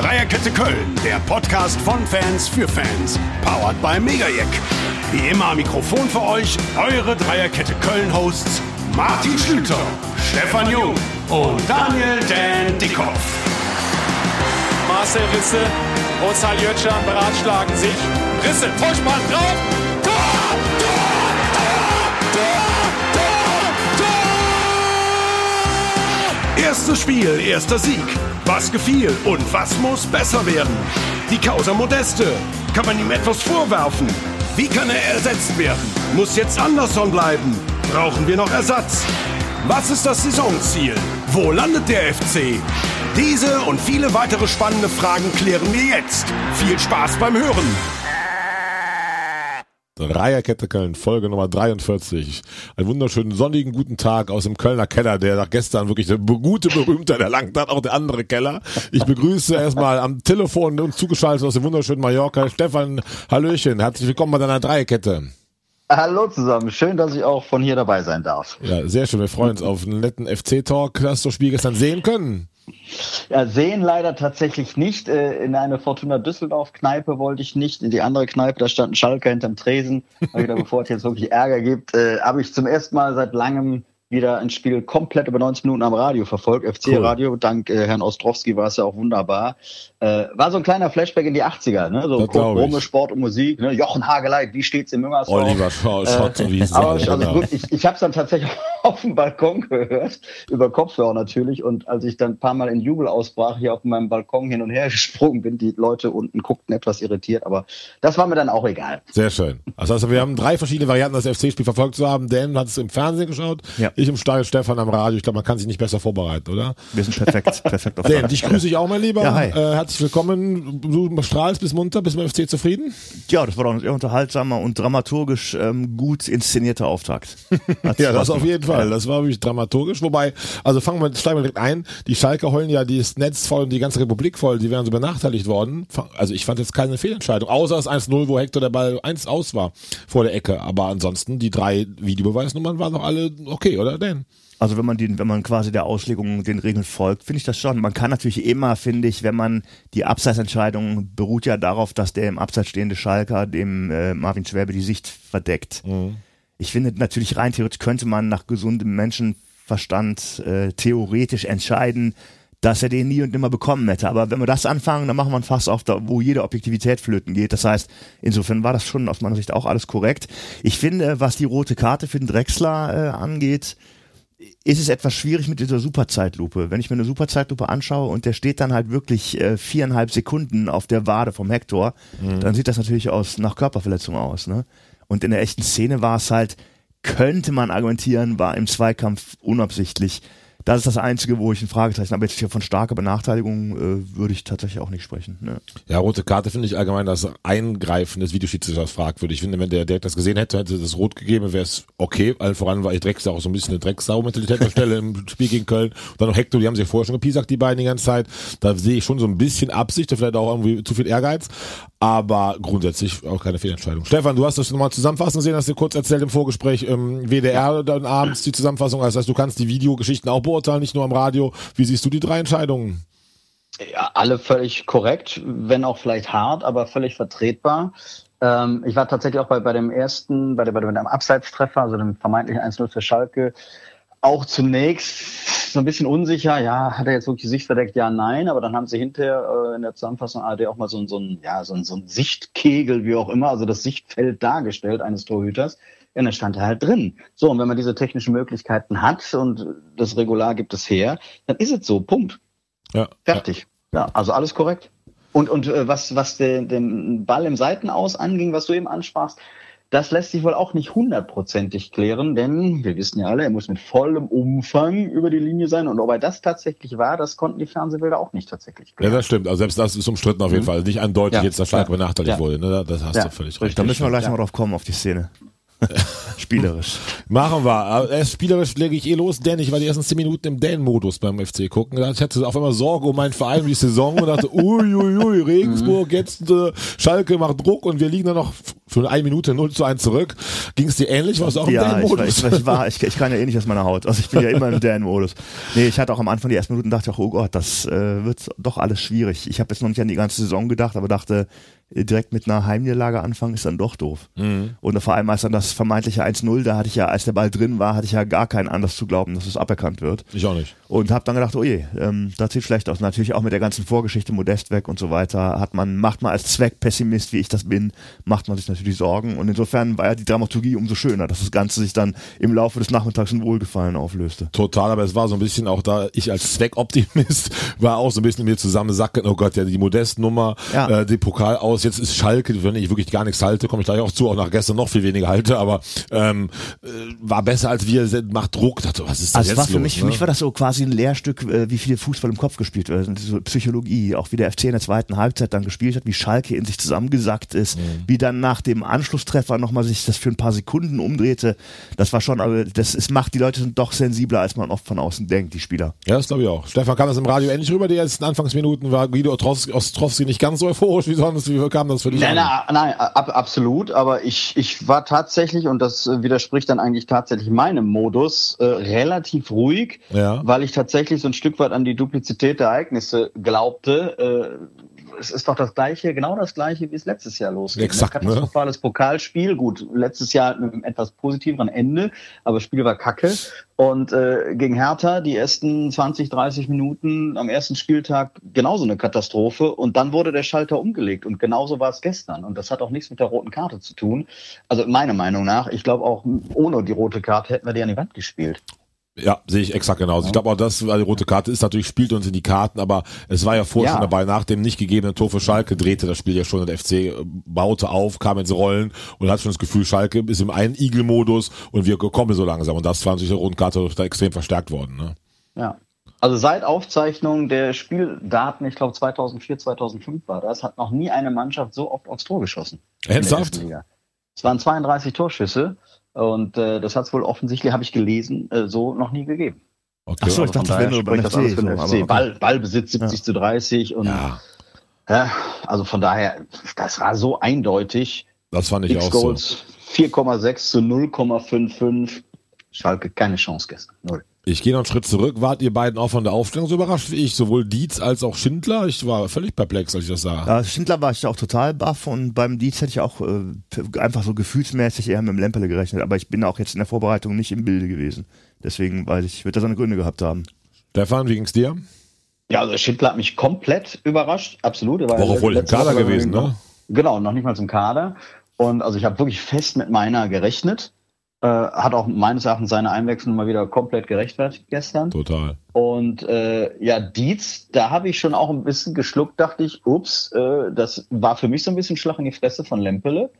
Dreierkette Köln, der Podcast von Fans für Fans. Powered by Megajack. Wie immer am Mikrofon für euch eure Dreierkette Köln-Hosts Martin Schlüter, Stefan Jung und Daniel Dan Dickhoff. Marcel Risse und Saljötschan beratschlagen sich. Risse, Vorspann drauf. Tor! Tor! Tor! Tor! Tor! Erstes Spiel, erster Sieg. Was gefiel und was muss besser werden? Die Causa Modeste. Kann man ihm etwas vorwerfen? Wie kann er ersetzt werden? Muss jetzt Anderson bleiben? Brauchen wir noch Ersatz? Was ist das Saisonziel? Wo landet der FC? Diese und viele weitere spannende Fragen klären wir jetzt. Viel Spaß beim Hören. Dreierkette Köln, Folge Nummer 43. Einen wunderschönen sonnigen guten Tag aus dem Kölner Keller, der nach gestern wirklich der gute Berühmtheit erlangt hat, auch der andere Keller. Ich begrüße erstmal am Telefon und zugeschaltet aus dem wunderschönen Mallorca Stefan Hallöchen. Herzlich willkommen bei deiner Dreierkette. Hallo zusammen, schön, dass ich auch von hier dabei sein darf. Ja, sehr schön. Wir freuen uns auf einen netten FC-Talk. Hast du das Spiel gestern sehen können? Ja, sehen leider tatsächlich nicht. Äh, in eine Fortuna Düsseldorf-Kneipe wollte ich nicht. In die andere Kneipe, da stand ein Schalker hinterm Tresen. Wieder, bevor es jetzt wirklich Ärger gibt, äh, habe ich zum ersten Mal seit langem wieder ein Spiel komplett über 90 Minuten am Radio verfolgt, FC-Radio. Cool. Dank äh, Herrn Ostrowski war es ja auch wunderbar. Äh, war so ein kleiner Flashback in die 80er, ne? So Rome, Sport und Musik, ne? Jochen Hageleit, wie steht's im Müngersdorf? Oliver Schott, äh, wie es aber also gut, ich, ich habe es dann tatsächlich auf dem Balkon gehört, über Kopfhörer natürlich. Und als ich dann ein paar Mal in Jubel ausbrach, hier auf meinem Balkon hin und her gesprungen bin, die Leute unten guckten etwas irritiert, aber das war mir dann auch egal. Sehr schön. Also, also wir haben drei verschiedene Varianten, das FC-Spiel verfolgt zu haben. Dan hat es im Fernsehen geschaut, ja. ich im Stadion, Stefan am Radio. Ich glaube, man kann sich nicht besser vorbereiten, oder? Wir sind perfekt, perfekt auf Dan, dich grüße ich auch, mein Lieber. Ja, hi. Äh, herzlich willkommen. Du strahlst bis munter, bist mit dem FC zufrieden? Ja, das war doch ein sehr unterhaltsamer und dramaturgisch ähm, gut inszenierter Auftakt. ja, das auf jeden Fall. Das war wirklich dramaturgisch. Wobei, also fangen wir, steigen wir direkt ein. Die Schalke heulen ja das Netz voll und die ganze Republik voll. Die wären so benachteiligt worden. Also ich fand jetzt keine Fehlentscheidung. Außer das 1-0, wo Hector der Ball 1 aus war vor der Ecke. Aber ansonsten, die drei Videobeweisnummern waren doch alle okay, oder denn? Also wenn man den, wenn man quasi der Auslegung den Regeln folgt, finde ich das schon. Man kann natürlich immer, finde ich, wenn man die Abseitsentscheidung beruht ja darauf, dass der im Abseits stehende Schalker dem äh, Marvin Schwäbe die Sicht verdeckt. Mhm. Ich finde natürlich rein theoretisch könnte man nach gesundem Menschenverstand äh, theoretisch entscheiden, dass er den nie und nimmer bekommen hätte. Aber wenn wir das anfangen, dann machen wir ein Fass auf, da, wo jede Objektivität flöten geht. Das heißt, insofern war das schon aus meiner Sicht auch alles korrekt. Ich finde, was die rote Karte für den Drechsler äh, angeht, ist es etwas schwierig mit dieser Superzeitlupe. Wenn ich mir eine Superzeitlupe anschaue und der steht dann halt wirklich äh, viereinhalb Sekunden auf der Wade vom Hector, mhm. dann sieht das natürlich aus nach Körperverletzung aus. Ne? Und in der echten Szene war es halt, könnte man argumentieren, war im Zweikampf unabsichtlich. Das ist das Einzige, wo ich ein Fragezeichen habe. Jetzt hier von starker Benachteiligung äh, würde ich tatsächlich auch nicht sprechen. Ne? Ja, rote Karte finde ich allgemein das Eingreifen des Videoschiedsrichters fragwürdig. Ich finde, wenn der direkt das gesehen hätte, hätte das rot gegeben, wäre es okay. Allen voran war ich Drecksau auch so ein bisschen eine Drecksau-Mentalität der Stelle im Spiel gegen Köln. Und dann noch Hector, die haben sich vorher schon gepiesackt, die beiden die ganze Zeit. Da sehe ich schon so ein bisschen Absicht, vielleicht auch irgendwie zu viel Ehrgeiz. Aber grundsätzlich auch keine Fehlentscheidung. Stefan, du hast das nochmal zusammenfassen sehen, hast du kurz erzählt im Vorgespräch, ähm, WDR dann abends die Zusammenfassung. Das heißt, du kannst die Videogeschichten auch beurteilen, nicht nur am Radio. Wie siehst du die drei Entscheidungen? Ja, alle völlig korrekt, wenn auch vielleicht hart, aber völlig vertretbar. Ähm, ich war tatsächlich auch bei, bei dem ersten, bei, der, bei dem Abseitstreffer, also dem vermeintlichen 1-0 für Schalke, auch zunächst so ein bisschen unsicher, ja, hat er jetzt wirklich Sicht verdeckt? Ja, nein, aber dann haben sie hinterher äh, in der Zusammenfassung ARD auch mal so, so, ein, ja, so, ein, so ein Sichtkegel, wie auch immer, also das Sichtfeld dargestellt eines Torhüters. Ja, dann stand er halt drin. So, und wenn man diese technischen Möglichkeiten hat und das Regular gibt es her, dann ist es so. Punkt. Ja. Fertig. Ja, also alles korrekt. Und, und äh, was, was den, den Ball im Seitenaus anging, was du eben ansprachst, das lässt sich wohl auch nicht hundertprozentig klären, denn wir wissen ja alle, er muss mit vollem Umfang über die Linie sein. Und ob er das tatsächlich war, das konnten die Fernsehbilder auch nicht tatsächlich klären. Ja, das stimmt. Also selbst das ist umstritten auf jeden mhm. Fall. Nicht eindeutig ja. jetzt, dass Schalke ja. benachteiligt ja. wurde. Ne? Das hast du völlig recht. Da müssen wir gleich ja. mal drauf kommen, auf die Szene. spielerisch. Machen wir. Erst spielerisch lege ich eh los, denn ich war die ersten zehn Minuten im Dan-Modus beim FC gucken. Ich hatte auf einmal Sorge um meinen Verein, die Saison und dachte, uiuiui, Regensburg, jetzt äh, Schalke macht Druck und wir liegen da noch für eine Minute 0 zu 1 zurück. Ging es dir ähnlich? Warst du auch im ja, Dan-Modus? Ich, ich, war, ich, ich kann ja eh nicht aus meiner Haut. Also ich bin ja immer im Dan-Modus. Nee, ich hatte auch am Anfang die ersten Minuten dachte ich auch, oh Gott, das äh, wird doch alles schwierig. Ich habe jetzt noch nicht an die ganze Saison gedacht, aber dachte, direkt mit einer Heimniederlage anfangen, ist dann doch doof. Mhm. Und vor allem als dann das vermeintliche 1-0, da hatte ich ja, als der Ball drin war, hatte ich ja gar keinen Anlass zu glauben, dass es aberkannt wird. Ich auch nicht. Und habe dann gedacht, oh je, ähm, das sieht schlecht aus. Natürlich auch mit der ganzen Vorgeschichte Modest weg und so weiter, hat man, macht man als Zweckpessimist, wie ich das bin, macht man sich natürlich Sorgen. Und insofern war ja die Dramaturgie umso schöner, dass das Ganze sich dann im Laufe des Nachmittags in Wohlgefallen auflöste. Total, aber es war so ein bisschen auch da, ich als Zweckoptimist war auch so ein bisschen in mir zusammensacken, oh Gott, ja, die Modest-Nummer, ja. äh, die Pokal aus, jetzt ist Schalke wenn ich wirklich gar nichts halte, komme ich gleich auch zu, auch nach gestern noch viel weniger halte, aber ähm, äh, war besser als wir, macht Druck. Dachte, was ist das also jetzt war für los, mich, ne? für mich war das so quasi ein Lehrstück, äh, wie viel Fußball im Kopf gespielt wird, also so Psychologie, auch wie der FC in der zweiten Halbzeit dann gespielt hat, wie Schalke in sich zusammengesackt ist, mhm. wie dann nach dem Anschlusstreffer nochmal sich das für ein paar Sekunden umdrehte. Das war schon, also das ist, macht die Leute sind doch sensibler, als man oft von außen denkt, die Spieler. Ja, das glaube ich auch. Stefan kam das im Radio endlich rüber, die ersten Anfangsminuten war Guido Ostrowski nicht ganz so euphorisch wie sonst. Wie kam das für dich? Nein, nein, nein ab, absolut, aber ich, ich war tatsächlich, und das äh, widerspricht dann eigentlich tatsächlich meinem Modus, äh, relativ ruhig, ja. weil ich tatsächlich so ein Stück weit an die Duplizität der Ereignisse glaubte. Äh, es ist doch das gleiche, genau das gleiche, wie es letztes Jahr losging. Exakt, Ein katastrophales ne? Pokalspiel, gut, letztes Jahr mit einem etwas positiveren Ende, aber das Spiel war kacke. Und äh, gegen Hertha die ersten 20, 30 Minuten am ersten Spieltag genauso eine Katastrophe. Und dann wurde der Schalter umgelegt. Und genauso war es gestern. Und das hat auch nichts mit der roten Karte zu tun. Also meiner Meinung nach, ich glaube auch ohne die rote Karte hätten wir die an die Wand gespielt. Ja, sehe ich exakt genauso. Ich glaube auch, das, weil die rote Karte ist natürlich, spielt uns in die Karten, aber es war ja vorher ja. schon dabei, nach dem nicht gegebenen Tor für Schalke drehte das Spiel ja schon, der FC äh, baute auf, kam ins Rollen und hat schon das Gefühl, Schalke ist im einen Igel-Modus und wir kommen so langsam und das war natürlich der roten Karte da extrem verstärkt worden. Ne? Ja. Also seit Aufzeichnung der Spieldaten, ich glaube 2004, 2005 war das, hat noch nie eine Mannschaft so oft aufs Tor geschossen. Ernsthaft? Es waren 32 Torschüsse. Und äh, das hat es wohl offensichtlich, habe ich gelesen, äh, so noch nie gegeben. Okay. Achso, ich dachte, wenn du beim das alles für den FC. Okay. Ball, Ballbesitz 70 ja. zu 30 und ja. ja. also von daher, das war so eindeutig. Das fand ich auch Goals so. 4,6 zu 0,55. Schalke keine Chance gestern. Null. Ich gehe noch einen Schritt zurück. Wart ihr beiden auch von der Aufstellung so überrascht wie ich? Sowohl Dietz als auch Schindler? Ich war völlig perplex, als ich das sah. Ja, Schindler war ich auch total baff und beim Dietz hätte ich auch äh, einfach so gefühlsmäßig eher mit dem Lemperle gerechnet. Aber ich bin auch jetzt in der Vorbereitung nicht im Bilde gewesen. Deswegen, weil ich, wird das seine Gründe gehabt haben. Stefan, wie ging's dir? Ja, also Schindler hat mich komplett überrascht, absolut. War auch wohl im Kader gewesen, ne? Genau, noch nicht mal zum Kader. Und also ich habe wirklich fest mit meiner gerechnet. Äh, hat auch meines Erachtens seine Einwechslung mal wieder komplett gerechtfertigt gestern. Total. Und äh, ja, Dietz, da habe ich schon auch ein bisschen geschluckt, dachte ich, ups, äh, das war für mich so ein bisschen Schlag in die Fresse von Lempele,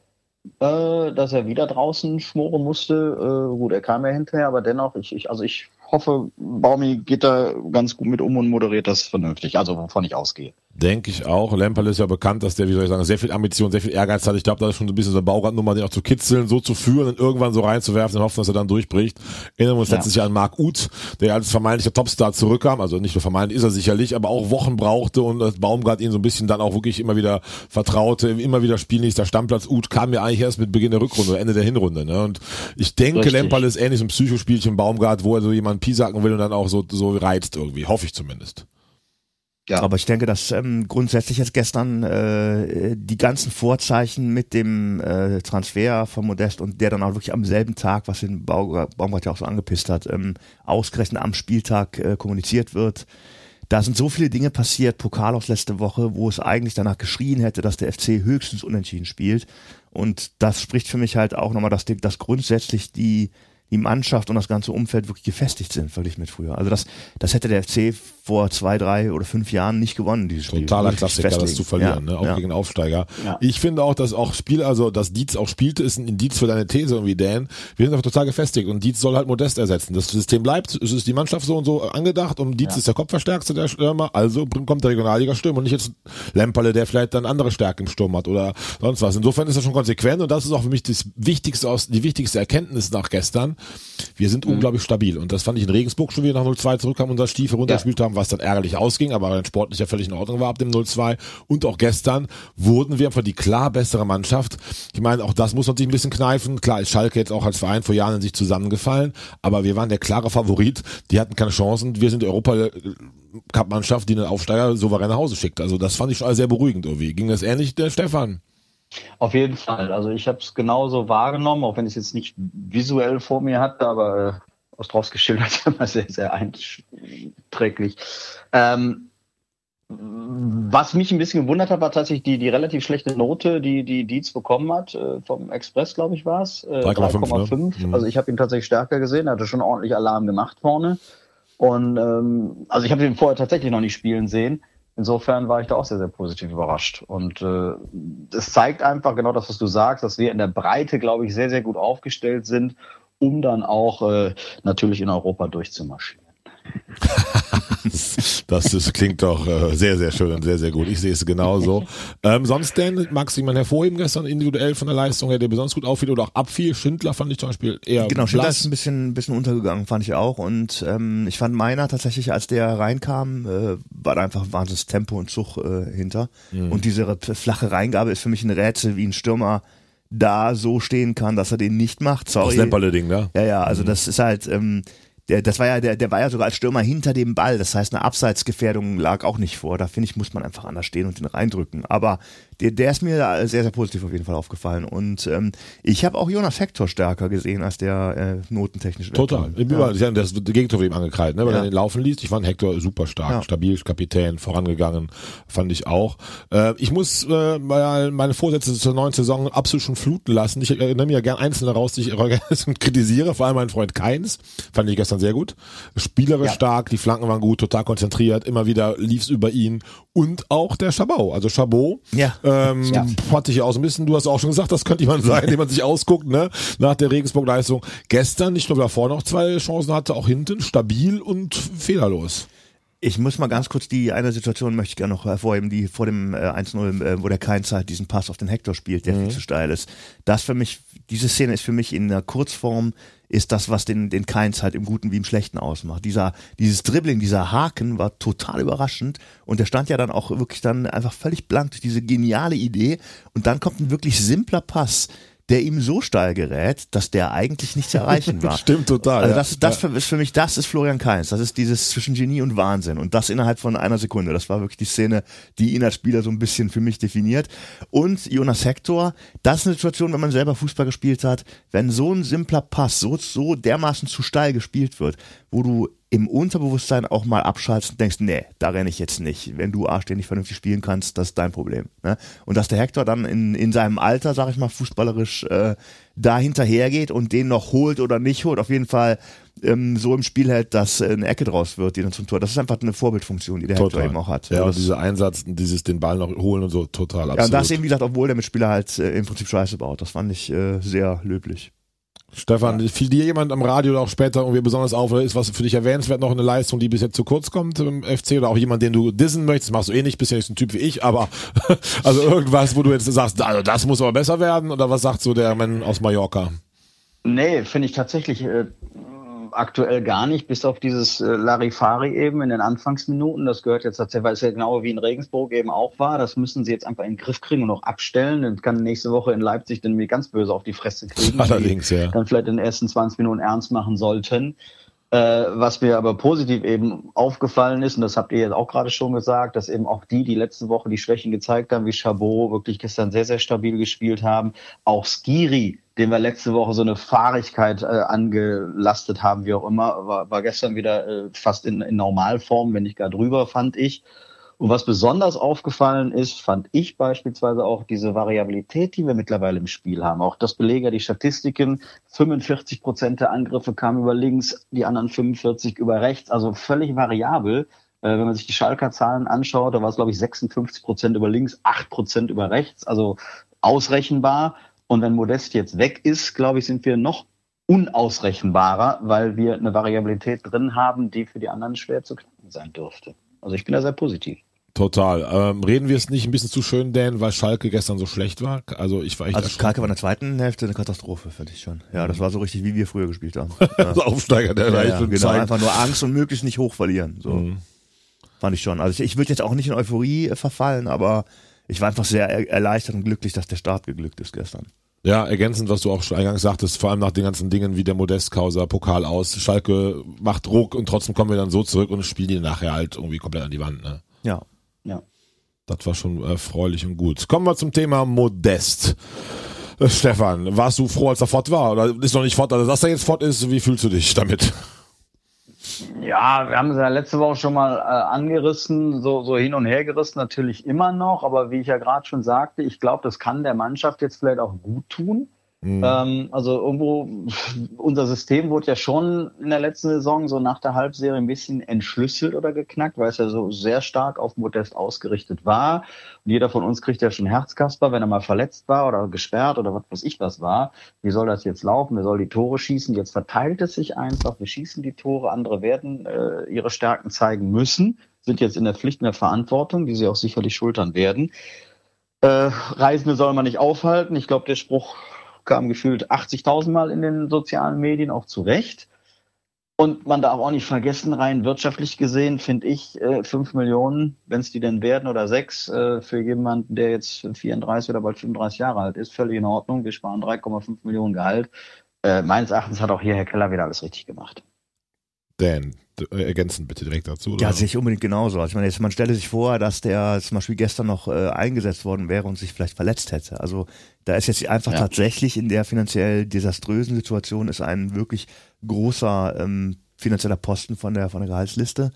äh, dass er wieder draußen schmoren musste. Äh, gut, er kam ja hinterher, aber dennoch, ich, ich also ich hoffe, Baumi geht da ganz gut mit um und moderiert das vernünftig, also wovon ich ausgehe. Denke ich auch. Lemperl ist ja bekannt, dass der, wie soll ich sagen, sehr viel Ambition, sehr viel Ehrgeiz hat. Ich glaube, da ist schon so ein bisschen so eine Bauradnummer, den auch zu kitzeln, so zu führen und irgendwann so reinzuwerfen und hoffen, dass er dann durchbricht. Erinnern wir uns ja. letztes Jahr an Marc Uth, der als vermeintlicher Topstar zurückkam. Also nicht nur vermeintlich ist er sicherlich, aber auch Wochen brauchte und das Baumgart ihn so ein bisschen dann auch wirklich immer wieder vertraute, immer wieder spielnächster Stammplatz. Uth kam ja eigentlich erst mit Beginn der Rückrunde oder Ende der Hinrunde. Ne? Und ich denke, Lemperl ist ähnlich so ein Psychospielchen Baumgart, wo er so jemanden piesacken will und dann auch so, so reizt irgendwie. Hoffe ich zumindest. Ja. Aber ich denke, dass ähm, grundsätzlich jetzt gestern äh, die ganzen Vorzeichen mit dem äh, Transfer von Modest und der dann auch wirklich am selben Tag, was den Baumgart ja auch so angepisst hat, ähm, ausgerechnet am Spieltag äh, kommuniziert wird. Da sind so viele Dinge passiert, Pokal aus letzte Woche, wo es eigentlich danach geschrien hätte, dass der FC höchstens unentschieden spielt. Und das spricht für mich halt auch nochmal, dass, dass grundsätzlich die die Mannschaft und das ganze Umfeld wirklich gefestigt sind, verglichen mit früher. Also das, das hätte der FC vor zwei, drei oder fünf Jahren nicht gewonnen, dieses Spiel. Totaler Klassiker, das zu verlieren, ja, ne? auch ja. gegen Aufsteiger. Ja. Ich finde auch, dass auch Spiel, also dass Dietz auch spielte, ist ein Indiz für deine These irgendwie, Dan. Wir sind einfach total gefestigt und Dietz soll halt Modest ersetzen. Das System bleibt, es ist die Mannschaft so und so angedacht und Dietz ist der Kopfverstärkste der Stürmer, also kommt der Regionalliga-Sturm und nicht jetzt Lemperle, der vielleicht dann andere Stärken im Sturm hat oder sonst was. Insofern ist das schon konsequent und das ist auch für mich das wichtigste aus, die wichtigste Erkenntnis nach gestern, wir sind mhm. unglaublich stabil. Und das fand ich in Regensburg schon wieder nach 0-2 zurückkam, unser Stiefel runtergespielt ja. haben, was dann ärgerlich ausging, aber ein sportlicher völlig in Ordnung war ab dem 0-2. Und auch gestern wurden wir einfach die klar bessere Mannschaft. Ich meine, auch das muss man sich ein bisschen kneifen. Klar ist Schalke jetzt auch als Verein vor Jahren in sich zusammengefallen, aber wir waren der klare Favorit. Die hatten keine Chancen. Wir sind Europa Cup-Mannschaft, die einen Aufsteiger souverän nach Hause schickt. Also das fand ich schon sehr beruhigend irgendwie. Ging das ähnlich, der Stefan? Auf jeden Fall. Also ich habe es genauso wahrgenommen, auch wenn ich es jetzt nicht visuell vor mir hatte, aber äh, Ostrowski schildert immer sehr, sehr einträglich. Ähm, was mich ein bisschen gewundert hat, war tatsächlich die, die relativ schlechte Note, die die Dietz bekommen hat. Äh, vom Express, glaube ich, war es. Äh, 3,5. Ne? Mhm. Also ich habe ihn tatsächlich stärker gesehen, er hatte schon ordentlich Alarm gemacht vorne. Und ähm, also ich habe ihn vorher tatsächlich noch nicht spielen sehen. Insofern war ich da auch sehr, sehr positiv überrascht. Und äh, es zeigt einfach genau das, was du sagst, dass wir in der Breite, glaube ich, sehr, sehr gut aufgestellt sind, um dann auch äh, natürlich in Europa durchzumarschieren. das ist, klingt doch äh, sehr, sehr schön und sehr, sehr gut. Ich sehe es genauso. Ähm, sonst denn, magst du jemanden hervorheben gestern individuell von der Leistung her, der besonders gut auffiel oder auch abfiel? Schindler fand ich zum Beispiel eher Genau, Schindler ist ein bisschen, ein bisschen untergegangen, fand ich auch. Und ähm, ich fand meiner tatsächlich, als der reinkam, äh, war da einfach wahnsinniges Tempo und Zug äh, hinter. Mhm. Und diese flache Reingabe ist für mich ein Rätsel, wie ein Stürmer da so stehen kann, dass er den nicht macht. Sorry. Das Ding, ne? Ja, ja, also mhm. das ist halt, ähm, der, das war ja, der, der war ja sogar als Stürmer hinter dem Ball. Das heißt, eine Abseitsgefährdung lag auch nicht vor. Da finde ich, muss man einfach anders stehen und den reindrücken. Aber der, der ist mir sehr, sehr positiv auf jeden Fall aufgefallen. Und ähm, ich habe auch Jonas Hector stärker gesehen als der äh, notentechnisch. Total. Ja. Ja. Das Gegentor ihm angekreidet, ne? weil ja. er den laufen ließ. Ich fand Hector super stark, ja. stabil, Kapitän, vorangegangen, fand ich auch. Äh, ich muss äh, meine Vorsätze zur neuen Saison absolut schon fluten lassen. Ich erinnere mir ja gern einzelne raus, die ich kritisiere, vor allem meinen Freund Keins. Fand ich gestern sehr gut. Spielerisch stark, die Flanken waren gut, total konzentriert, immer wieder lief's über ihn. Und auch der Chabot. Also Chabot ja. Ähm, ja. Hatte ich auch so ein bisschen, du hast auch schon gesagt, das könnte jemand sein, den man sich ausguckt, ne? Nach der Regensburg-Leistung. Gestern, nicht nur davor noch zwei Chancen hatte, auch hinten stabil und fehlerlos. Ich muss mal ganz kurz die eine Situation möchte ich gerne noch hervorheben, die vor dem äh, 1-0, äh, wo der Keins halt diesen Pass auf den Hector spielt, der mhm. viel zu steil ist. Das für mich, diese Szene ist für mich in der Kurzform ist das, was den, den Keins halt im Guten wie im Schlechten ausmacht. Dieser, dieses Dribbling, dieser Haken war total überraschend und der stand ja dann auch wirklich dann einfach völlig blank durch diese geniale Idee und dann kommt ein wirklich simpler Pass, der ihm so steil gerät, dass der eigentlich nicht zu erreichen war. Stimmt total. Also das, das ja. ist für mich, das ist Florian Kainz. Das ist dieses zwischen Genie und Wahnsinn. Und das innerhalb von einer Sekunde. Das war wirklich die Szene, die ihn als Spieler so ein bisschen für mich definiert. Und Jonas Hector, das ist eine Situation, wenn man selber Fußball gespielt hat, wenn so ein simpler Pass so, so dermaßen zu steil gespielt wird, wo du im Unterbewusstsein auch mal abschaltest und denkst, nee, da renne ich jetzt nicht. Wenn du A ständig vernünftig spielen kannst, das ist dein Problem. Ne? Und dass der Hector dann in, in seinem Alter, sag ich mal, fußballerisch äh, da hinterhergeht und den noch holt oder nicht holt, auf jeden Fall ähm, so im Spiel hält, dass eine Ecke draus wird, die dann zum Tor. Das ist einfach eine Vorbildfunktion, die der total. Hector eben auch hat. Ja, und dieser Einsatz, dieses den Ball noch holen und so, total absolut. Ja, und das eben, wie gesagt, obwohl der Mitspieler halt äh, im Prinzip Scheiße baut. Das fand ich äh, sehr löblich. Stefan, ja. fiel dir jemand am Radio oder auch später irgendwie besonders auf oder ist was für dich erwähnenswert noch eine Leistung, die bis jetzt zu kurz kommt im FC oder auch jemand, den du dissen möchtest, machst du eh nicht, bist ja nicht so ein Typ wie ich, aber also irgendwas, wo du jetzt sagst, also das muss aber besser werden oder was sagt so der Mann aus Mallorca? Nee, finde ich tatsächlich äh, aktuell gar nicht, bis auf dieses äh, Larifari eben in den Anfangsminuten. Das gehört jetzt tatsächlich, weil es ja genau wie in Regensburg eben auch war. Das müssen sie jetzt einfach in den Griff kriegen und auch abstellen. Dann kann nächste Woche in Leipzig dann mir ganz böse auf die Fresse kriegen. Allerdings, ja. Dann vielleicht in den ersten 20 Minuten ernst machen sollten. Äh, was mir aber positiv eben aufgefallen ist, und das habt ihr jetzt auch gerade schon gesagt, dass eben auch die, die letzte Woche die Schwächen gezeigt haben, wie Chabot wirklich gestern sehr, sehr stabil gespielt haben, auch Skiri, dem wir letzte Woche so eine Fahrigkeit äh, angelastet haben, wie auch immer, war, war gestern wieder äh, fast in, in Normalform, wenn nicht gar drüber, fand ich. Und was besonders aufgefallen ist, fand ich beispielsweise auch diese Variabilität, die wir mittlerweile im Spiel haben. Auch das belegen die Statistiken. 45 Prozent der Angriffe kamen über links, die anderen 45 über rechts. Also völlig variabel. Äh, wenn man sich die Schalker Zahlen anschaut, da war es, glaube ich, 56 Prozent über links, 8 Prozent über rechts. Also ausrechenbar. Und wenn Modest jetzt weg ist, glaube ich, sind wir noch unausrechenbarer, weil wir eine Variabilität drin haben, die für die anderen schwer zu knacken sein dürfte. Also ich bin da sehr positiv. Total. Ähm, reden wir es nicht ein bisschen zu schön, Dan, weil Schalke gestern so schlecht war? Also ich war echt Also Schalke war in der zweiten Hälfte eine Katastrophe, finde ich schon. Ja, das war so richtig, wie wir früher gespielt haben. Ja. also Aufsteiger, der Ja, ja, genau, zeigt. einfach nur Angst und möglichst nicht hoch verlieren. So. Mhm. Fand ich schon. Also ich, ich würde jetzt auch nicht in Euphorie äh, verfallen, aber ich war einfach sehr er erleichtert und glücklich, dass der Start geglückt ist gestern. Ja, ergänzend, was du auch schon eingangs sagtest, vor allem nach den ganzen Dingen wie der Modestkauser, Pokal aus, Schalke macht Druck und trotzdem kommen wir dann so zurück und spielen die nachher halt irgendwie komplett an die Wand. Ne? Ja. Ja. Das war schon erfreulich und gut. Kommen wir zum Thema Modest. Äh, Stefan, warst du froh, als er fort war? Oder ist noch nicht fort? Also, dass er jetzt fort ist, wie fühlst du dich damit? Ja, wir haben es ja letzte Woche schon mal äh, angerissen, so, so hin und her gerissen, natürlich immer noch, aber wie ich ja gerade schon sagte, ich glaube, das kann der Mannschaft jetzt vielleicht auch gut tun. Ähm, also irgendwo, unser System wurde ja schon in der letzten Saison so nach der Halbserie ein bisschen entschlüsselt oder geknackt, weil es ja so sehr stark auf Modest ausgerichtet war. Und jeder von uns kriegt ja schon Herzkasper, wenn er mal verletzt war oder gesperrt oder was weiß ich was war. Wie soll das jetzt laufen? Wer soll die Tore schießen? Jetzt verteilt es sich einfach. Wir schießen die Tore, andere werden äh, ihre Stärken zeigen müssen, sind jetzt in der Pflicht, in der Verantwortung, die sie auch sicherlich schultern werden. Äh, Reisende soll man nicht aufhalten. Ich glaube, der Spruch kam gefühlt 80.000 Mal in den sozialen Medien, auch zu Recht. Und man darf auch nicht vergessen, rein wirtschaftlich gesehen, finde ich, äh, 5 Millionen, wenn es die denn werden, oder 6, äh, für jemanden, der jetzt 34 oder bald 35 Jahre alt ist, völlig in Ordnung. Wir sparen 3,5 Millionen Gehalt. Äh, meines Erachtens hat auch hier Herr Keller wieder alles richtig gemacht. Dan, äh, ergänzend bitte direkt dazu. Oder? Ja, sehe ich unbedingt genauso. Also ich meine, jetzt, man stelle sich vor, dass der zum Beispiel gestern noch äh, eingesetzt worden wäre und sich vielleicht verletzt hätte. Also da ist jetzt einfach Ja. tatsächlich in der finanziell desaströsen Situation ist ein wirklich großer ähm, finanzieller Posten von der von der Gehaltsliste.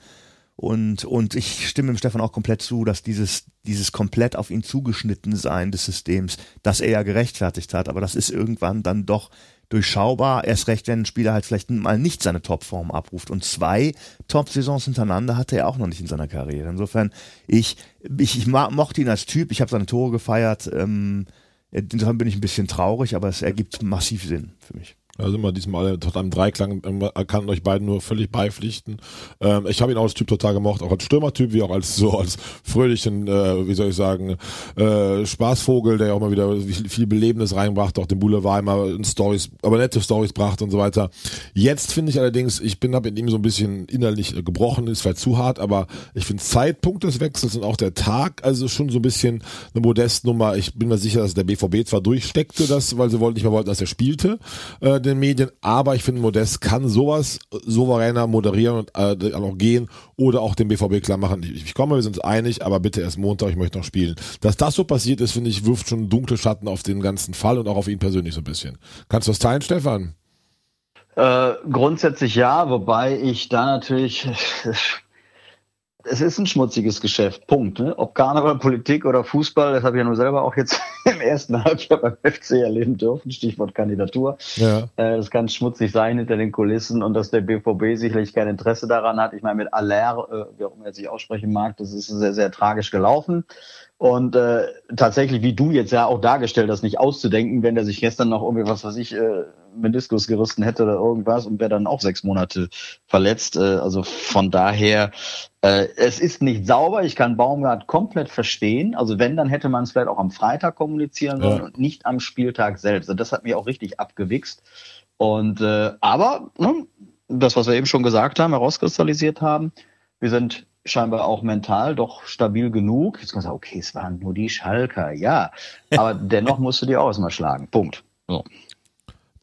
Und, und ich stimme dem Stefan auch komplett zu, dass dieses, dieses komplett auf ihn zugeschnitten sein des Systems, das er ja gerechtfertigt hat, aber das ist irgendwann dann doch durchschaubar, erst recht, wenn ein Spieler halt vielleicht mal nicht seine Topform abruft. Und zwei Top-Saisons hintereinander hatte er auch noch nicht in seiner Karriere. Insofern, ich, ich, ich mochte ihn als Typ, ich habe seine Tore gefeiert. Ähm, insofern bin ich ein bisschen traurig, aber es ergibt massiv Sinn für mich. Sind wir diesmal tot am Dreiklang, kann euch beiden nur völlig beipflichten. Ähm, ich habe ihn auch als Typ total gemocht, auch als Stürmertyp, wie auch als so als fröhlichen, äh, wie soll ich sagen, äh, Spaßvogel, der auch mal wieder viel, Belebendes reinbrachte, auch den Boulevard immer in Stories, aber nette Stories brachte und so weiter. Jetzt finde ich allerdings, ich bin hab mit ihm so ein bisschen innerlich äh, gebrochen, ist vielleicht zu hart, aber ich finde Zeitpunkt des Wechsels und auch der Tag, also schon so ein bisschen eine Modestnummer. Ich bin mir sicher, dass der BVB zwar durchsteckte, das, weil sie wollten nicht mehr wollten, dass er spielte, äh, den Medien, aber ich finde, Modest kann sowas souveräner moderieren und äh, auch gehen oder auch den BVB klar machen. Ich, ich komme, wir sind uns einig, aber bitte erst Montag, ich möchte noch spielen. Dass das so passiert ist, finde ich, wirft schon dunkle Schatten auf den ganzen Fall und auch auf ihn persönlich so ein bisschen. Kannst du das teilen, Stefan? Äh, grundsätzlich ja, wobei ich da natürlich, es ist ein schmutziges Geschäft, Punkt. Ne? Ob Karneval, Politik oder Fußball, das habe ich ja nur selber auch jetzt im ersten Halbjahr beim FC erleben dürfen, Stichwort Kandidatur. Ja. Äh, Es kann schmutzig sein hinter den Kulissen und dass der BVB sicherlich kein Interesse daran hat. Ich meine, mit Aller, äh, wie auch immer er sich aussprechen mag, das ist sehr, sehr tragisch gelaufen. Und äh, tatsächlich, wie du jetzt ja auch dargestellt hast, nicht auszudenken, wenn der sich gestern noch irgendwie, was weiß ich, äh, Meniskus gerissen hätte oder irgendwas und wäre dann auch sechs Monate verletzt. Äh, also von daher, äh, es ist nicht sauber. Ich kann Baumgart komplett verstehen. Also wenn, dann hätte man es vielleicht auch am Freitag kommunizieren sollen Ja. und nicht am Spieltag selbst. Und das hat mich auch richtig abgewichst. Und äh, aber ne, das, was wir eben schon gesagt haben, herauskristallisiert haben, wir sind scheinbar auch mental doch stabil genug. Jetzt kann man sagen, okay, es waren nur die Schalker, ja. Aber dennoch musst du die auch erstmal schlagen. Punkt. So.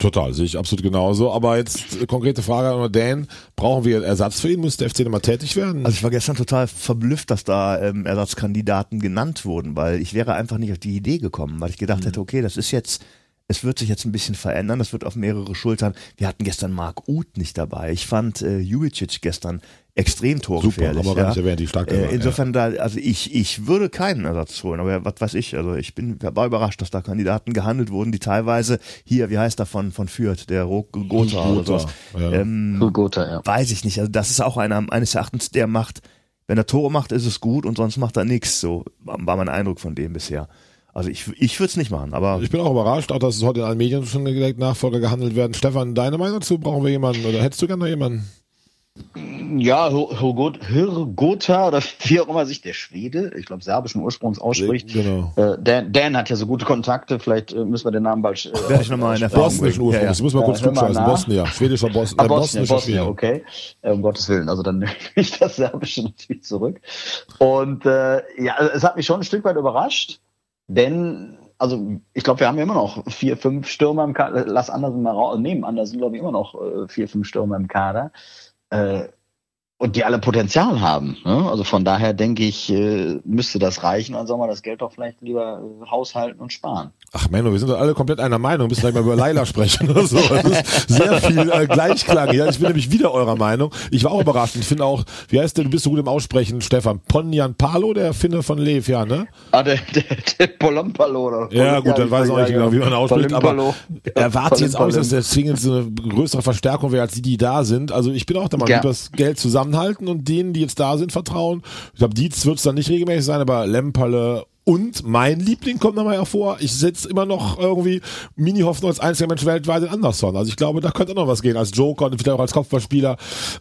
Total, sehe ich absolut genauso. Aber jetzt äh, konkrete Frage an Dan, brauchen wir Ersatz für ihn? Muss der FC nochmal tätig werden? Also ich war gestern total verblüfft, dass da ähm, Ersatzkandidaten genannt wurden, weil ich wäre einfach nicht auf die Idee gekommen, weil ich gedacht hätte, okay, das ist jetzt, es wird sich jetzt ein bisschen verändern, das wird auf mehrere Schultern. Wir hatten gestern Marc Uth nicht dabei. Ich fand äh, Jubicic gestern extrem torgefährlich. Super, gar ja. nicht erwähnt, die stark Äh, insofern da, also ich, ich würde keinen Ersatz holen, aber was weiß ich, also ich bin, war überrascht, dass da Kandidaten gehandelt wurden, die teilweise hier, wie heißt der von, von Fürth, der Ro- Gotha oder sowas, ja. ähm, Gotha, ja. weiß ich nicht. Also das ist auch einer eines Erachtens, der macht, wenn er Tore macht, ist es gut und sonst macht er nichts. So war mein Eindruck von dem bisher. Also ich, ich würde es nicht machen, aber Ich bin auch überrascht, auch dass es heute in allen Medien schon direkt Nachfolger gehandelt werden. Stefan, deine Meinung dazu? Brauchen wir jemanden oder hättest du gerne noch jemanden? Ja, Hirgota oder wie auch immer sich der Schwede, ich glaube serbischen Ursprungs ausspricht. Genau. Äh, Dan, Dan, hat ja so gute Kontakte, vielleicht äh, müssen wir den Namen bald. Äh, Werde ich nochmal in der Bosnischen Ursprungs. Ja, ja. muss mal kurz ja, scheißen. Bosnien, schwedischer Bosnien. Ah, Bosnien, Bosnien, okay. Äh, um Gottes Willen, also dann nehme ich das Serbische natürlich zurück. Und äh, ja, es hat mich schon ein Stück weit überrascht, denn also ich glaube, wir haben immer noch vier, fünf Stürmer im Kader. Lass Andersen mal raus, nehmen Andersen, glaube ich, immer noch äh, vier, fünf Stürmer im Kader. Äh, und die alle Potenzial haben. Ne? Also von daher denke ich, äh, müsste das reichen. Dann soll man das Geld doch vielleicht lieber äh, haushalten und sparen. Ach Menno, wir sind doch alle komplett einer Meinung. Müssen gleich mal über Leila sprechen oder so. Das ist sehr viel äh, Gleichklang. Ja, ich bin nämlich wieder eurer Meinung. Ich war auch überrascht. Ich finde auch, wie heißt der, du bist so gut im Aussprechen, Stefan. Ponyan Palo, der Finne von Lev, ja, ne? Ah, der, der, der Polompalo. Oder? Ja, gut, dann weiß ich auch nicht genau, wie man ausspricht. Aber erwartet jetzt auch nicht, dass der zwingend eine größere Verstärkung wäre, als die, die da sind. Also ich bin auch der Meinung, ja. das Geld zusammenhalten und denen die jetzt da sind, vertrauen. Ich glaube, Dietz wird es dann nicht regelmäßig sein, aber Lemperle und mein Liebling kommt nochmal hervor. Ich setze immer noch irgendwie Mini-Hoffnung als einziger Mensch weltweit in Anderson. Also ich glaube, da könnte noch was gehen als Joker und vielleicht auch als Kopfballspieler.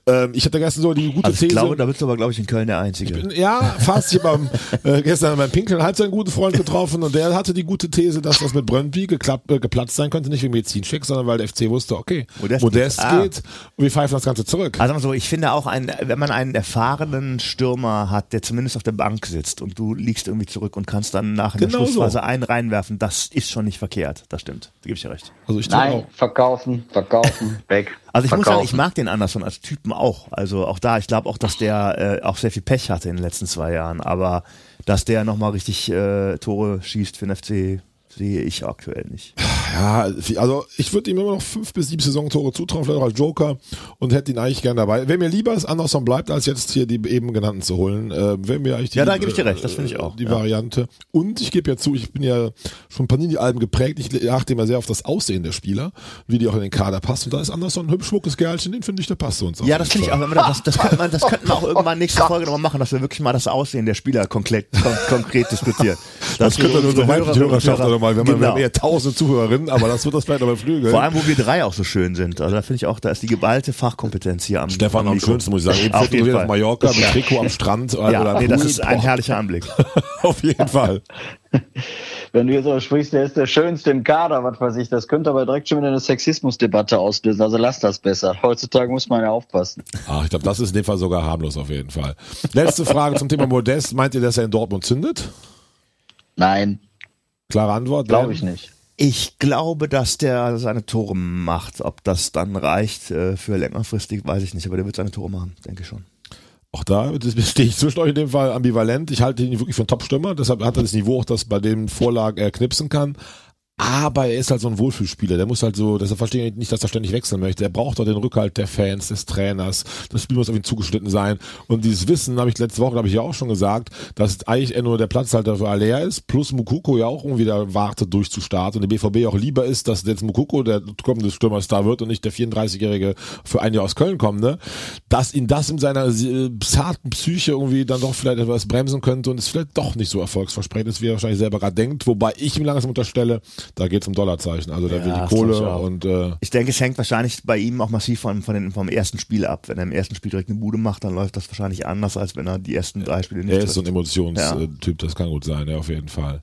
Ähm, ich hatte gestern so die gute also ich These. Glaube, da bist du aber, glaube ich, in Köln der Einzige. Bin, ja, fast. Ich habe äh, gestern beim Pinkeln halt seinen guten Freund getroffen und der hatte die gute These, dass das mit Brøndby geklappt, äh, geplatzt sein könnte. Nicht wegen Medizincheck, sondern weil der FC wusste, okay, Modest, Modest ah. geht und wir pfeifen das Ganze zurück. Also so, ich finde auch, ein, wenn man einen erfahrenen Stürmer hat, der zumindest auf der Bank sitzt und du liegst irgendwie zurück und kannst dann nach genau der Schlussphase so. einen reinwerfen, das ist schon nicht verkehrt. Das stimmt. Da gebe ich dir recht. Also ich Nein, auch. verkaufen, verkaufen, weg. Also ich verkaufen. muss sagen, ich mag den Anderson als Typen auch. Also auch da, ich glaube auch, dass der äh, auch sehr viel Pech hatte in den letzten zwei Jahren, aber dass der nochmal richtig äh, Tore schießt für den FC, sehe ich aktuell nicht. Ja, also ich würde ihm immer noch fünf bis sieben Saisontore zutrauen, vielleicht auch als Joker und hätte ihn eigentlich gern dabei. Wenn mir lieber ist, Anderson bleibt, als jetzt hier die eben genannten zu holen, äh, wäre mir eigentlich die, Ja, da gebe ich dir recht, das finde ich auch. Die ja. Variante. Und ich gebe ja zu, ich bin ja schon Panini-Alben geprägt, ich achte immer sehr auf das Aussehen der Spieler, wie die auch in den Kader passt. Und da ist Anderson ein hübsch schmuckes Gerlchen, den finde ich, der passt zu uns auch. Ja, das finde ich auch. Das, das, könnte man, das könnten wir auch irgendwann nächste Folge nochmal machen, dass wir wirklich mal das Aussehen der Spieler konkret, kon konkret diskutieren. Das, das könnte dann unsere weibliche Hörerschaft auch nochmal, wenn man genau. mehr tausend Zuhörerinnen, aber das wird das vielleicht noch Flügel. Vor allem, wo wir drei auch so schön sind. Also da finde ich auch, da ist die geballte Fachkompetenz hier am Stefan am schönsten, muss ich sagen. Eben auf, jeden Fall. auf Mallorca mit Trikot am Strand. Ja, oder nee, das ist ein herrlicher Anblick. auf jeden Fall. Wenn du jetzt so sprichst, der ist der Schönste im Kader, was weiß ich, das könnte aber direkt schon wieder eine Sexismusdebatte auslösen. Also lass das besser. Heutzutage muss man ja aufpassen. Ach, ich glaube, das ist in dem Fall sogar harmlos auf jeden Fall. Letzte Frage zum Thema Modest. Meint ihr, dass er in Dortmund zündet? Nein. Klare Antwort? Glaube ich nicht. Ich glaube, dass der seine Tore macht. Ob das dann reicht äh, für längerfristig, weiß ich nicht. Aber der wird seine Tore machen, denke ich schon. Auch da stehe ich zwischen euch in dem Fall ambivalent. Ich halte ihn wirklich für einen Top-Stürmer. Deshalb hat er das Niveau, auch das bei den Vorlagen er knipsen kann. Aber er ist halt so ein Wohlfühlspieler. Der muss halt so, deshalb verstehe ich nicht, dass er ständig wechseln möchte. Er braucht doch den Rückhalt der Fans, des Trainers. Das Spiel muss auf ihn zugeschnitten sein. Und dieses Wissen, habe ich letzte Woche, glaube ich, ja auch schon gesagt, dass eigentlich nur der Platzhalter für Alea ist, plus Mukoko ja auch irgendwie da wartet durchzustarten und der BVB auch lieber ist, dass jetzt Mukoko der kommende Stürmerstar wird und nicht der 34-Jährige für ein Jahr aus Köln kommt, ne? Dass ihn das in seiner äh, zarten Psyche irgendwie dann doch vielleicht etwas bremsen könnte und es vielleicht doch nicht so erfolgsversprechend ist, wie er wahrscheinlich selber gerade denkt. Wobei ich ihm langsam unterstelle, da geht es um Dollarzeichen. Also der ja, will die Kohle und äh, ich denke, es hängt wahrscheinlich bei ihm auch massiv von, von den, vom ersten Spiel ab. Wenn er im ersten Spiel direkt eine Bude macht, dann läuft das wahrscheinlich anders, als wenn er die ersten drei Spiele nicht Er ist so ein Emotionstyp, ja. das kann gut sein, ja, auf jeden Fall.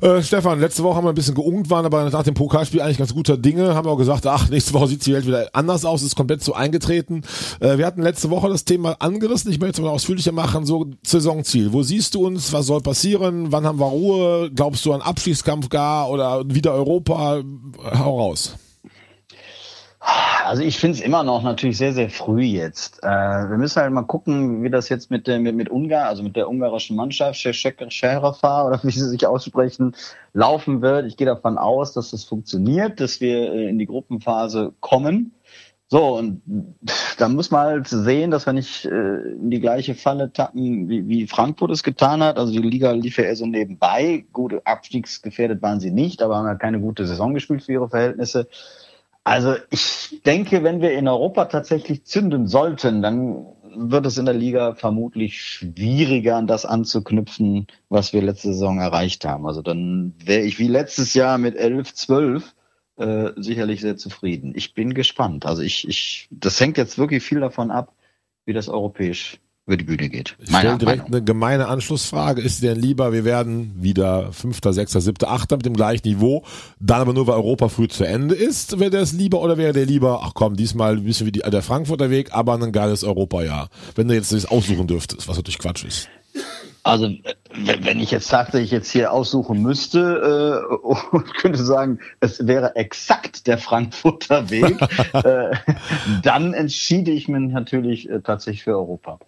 Äh, Stefan, letzte Woche haben wir ein bisschen geungt, waren aber nach dem Pokalspiel eigentlich ganz guter Dinge, haben auch gesagt, ach, nächste Woche sieht die Welt wieder anders aus, ist komplett so eingetreten. Äh, wir hatten letzte Woche das Thema angerissen, ich möchte es mal ausführlicher machen, so Saisonziel. Wo siehst du uns, was soll passieren, wann haben wir Ruhe, glaubst du an Abschießkampf gar oder wieder Europa? Hau raus. Also ich finde es immer noch natürlich sehr, sehr früh jetzt. Äh, wir müssen halt mal gucken, wie das jetzt mit, der, mit, mit Ungarn, also mit der ungarischen Mannschaft, Sherafa oder wie sie sich aussprechen, laufen wird. Ich gehe davon aus, dass das funktioniert, dass wir äh, in die Gruppenphase kommen. So, und da muss man halt sehen, dass wir nicht äh, in die gleiche Falle tappen, wie, wie Frankfurt es getan hat. Also die Liga lief ja eher so nebenbei. Gut, abstiegsgefährdet waren sie nicht, aber haben ja keine gute Saison gespielt für ihre Verhältnisse. Also ich denke, wenn wir in Europa tatsächlich zünden sollten, dann wird es in der Liga vermutlich schwieriger, an das anzuknüpfen, was wir letzte Saison erreicht haben. Also dann wäre ich wie letztes Jahr mit 11, 12 äh, sicherlich sehr zufrieden. Ich bin gespannt. Also ich, ich, das hängt jetzt wirklich viel davon ab, wie das europäisch über die Bühne geht. Ich stelle direkt Meinung. eine gemeine Anschlussfrage. Ist dir denn lieber, wir werden wieder Fünfter, Sechster, Siebter, Achter mit dem gleichen Niveau, dann aber nur, weil Europa früh zu Ende ist? Wäre das lieber oder wäre der lieber, ach komm, diesmal ein bisschen wie die, der Frankfurter Weg, aber ein geiles Europajahr? Wenn du jetzt das aussuchen dürftest, was natürlich Quatsch ist. Also wenn ich jetzt sagte, ich jetzt hier aussuchen müsste äh, und könnte sagen, es wäre exakt der Frankfurter Weg, äh, dann entschiede ich mich natürlich äh, tatsächlich für Europa.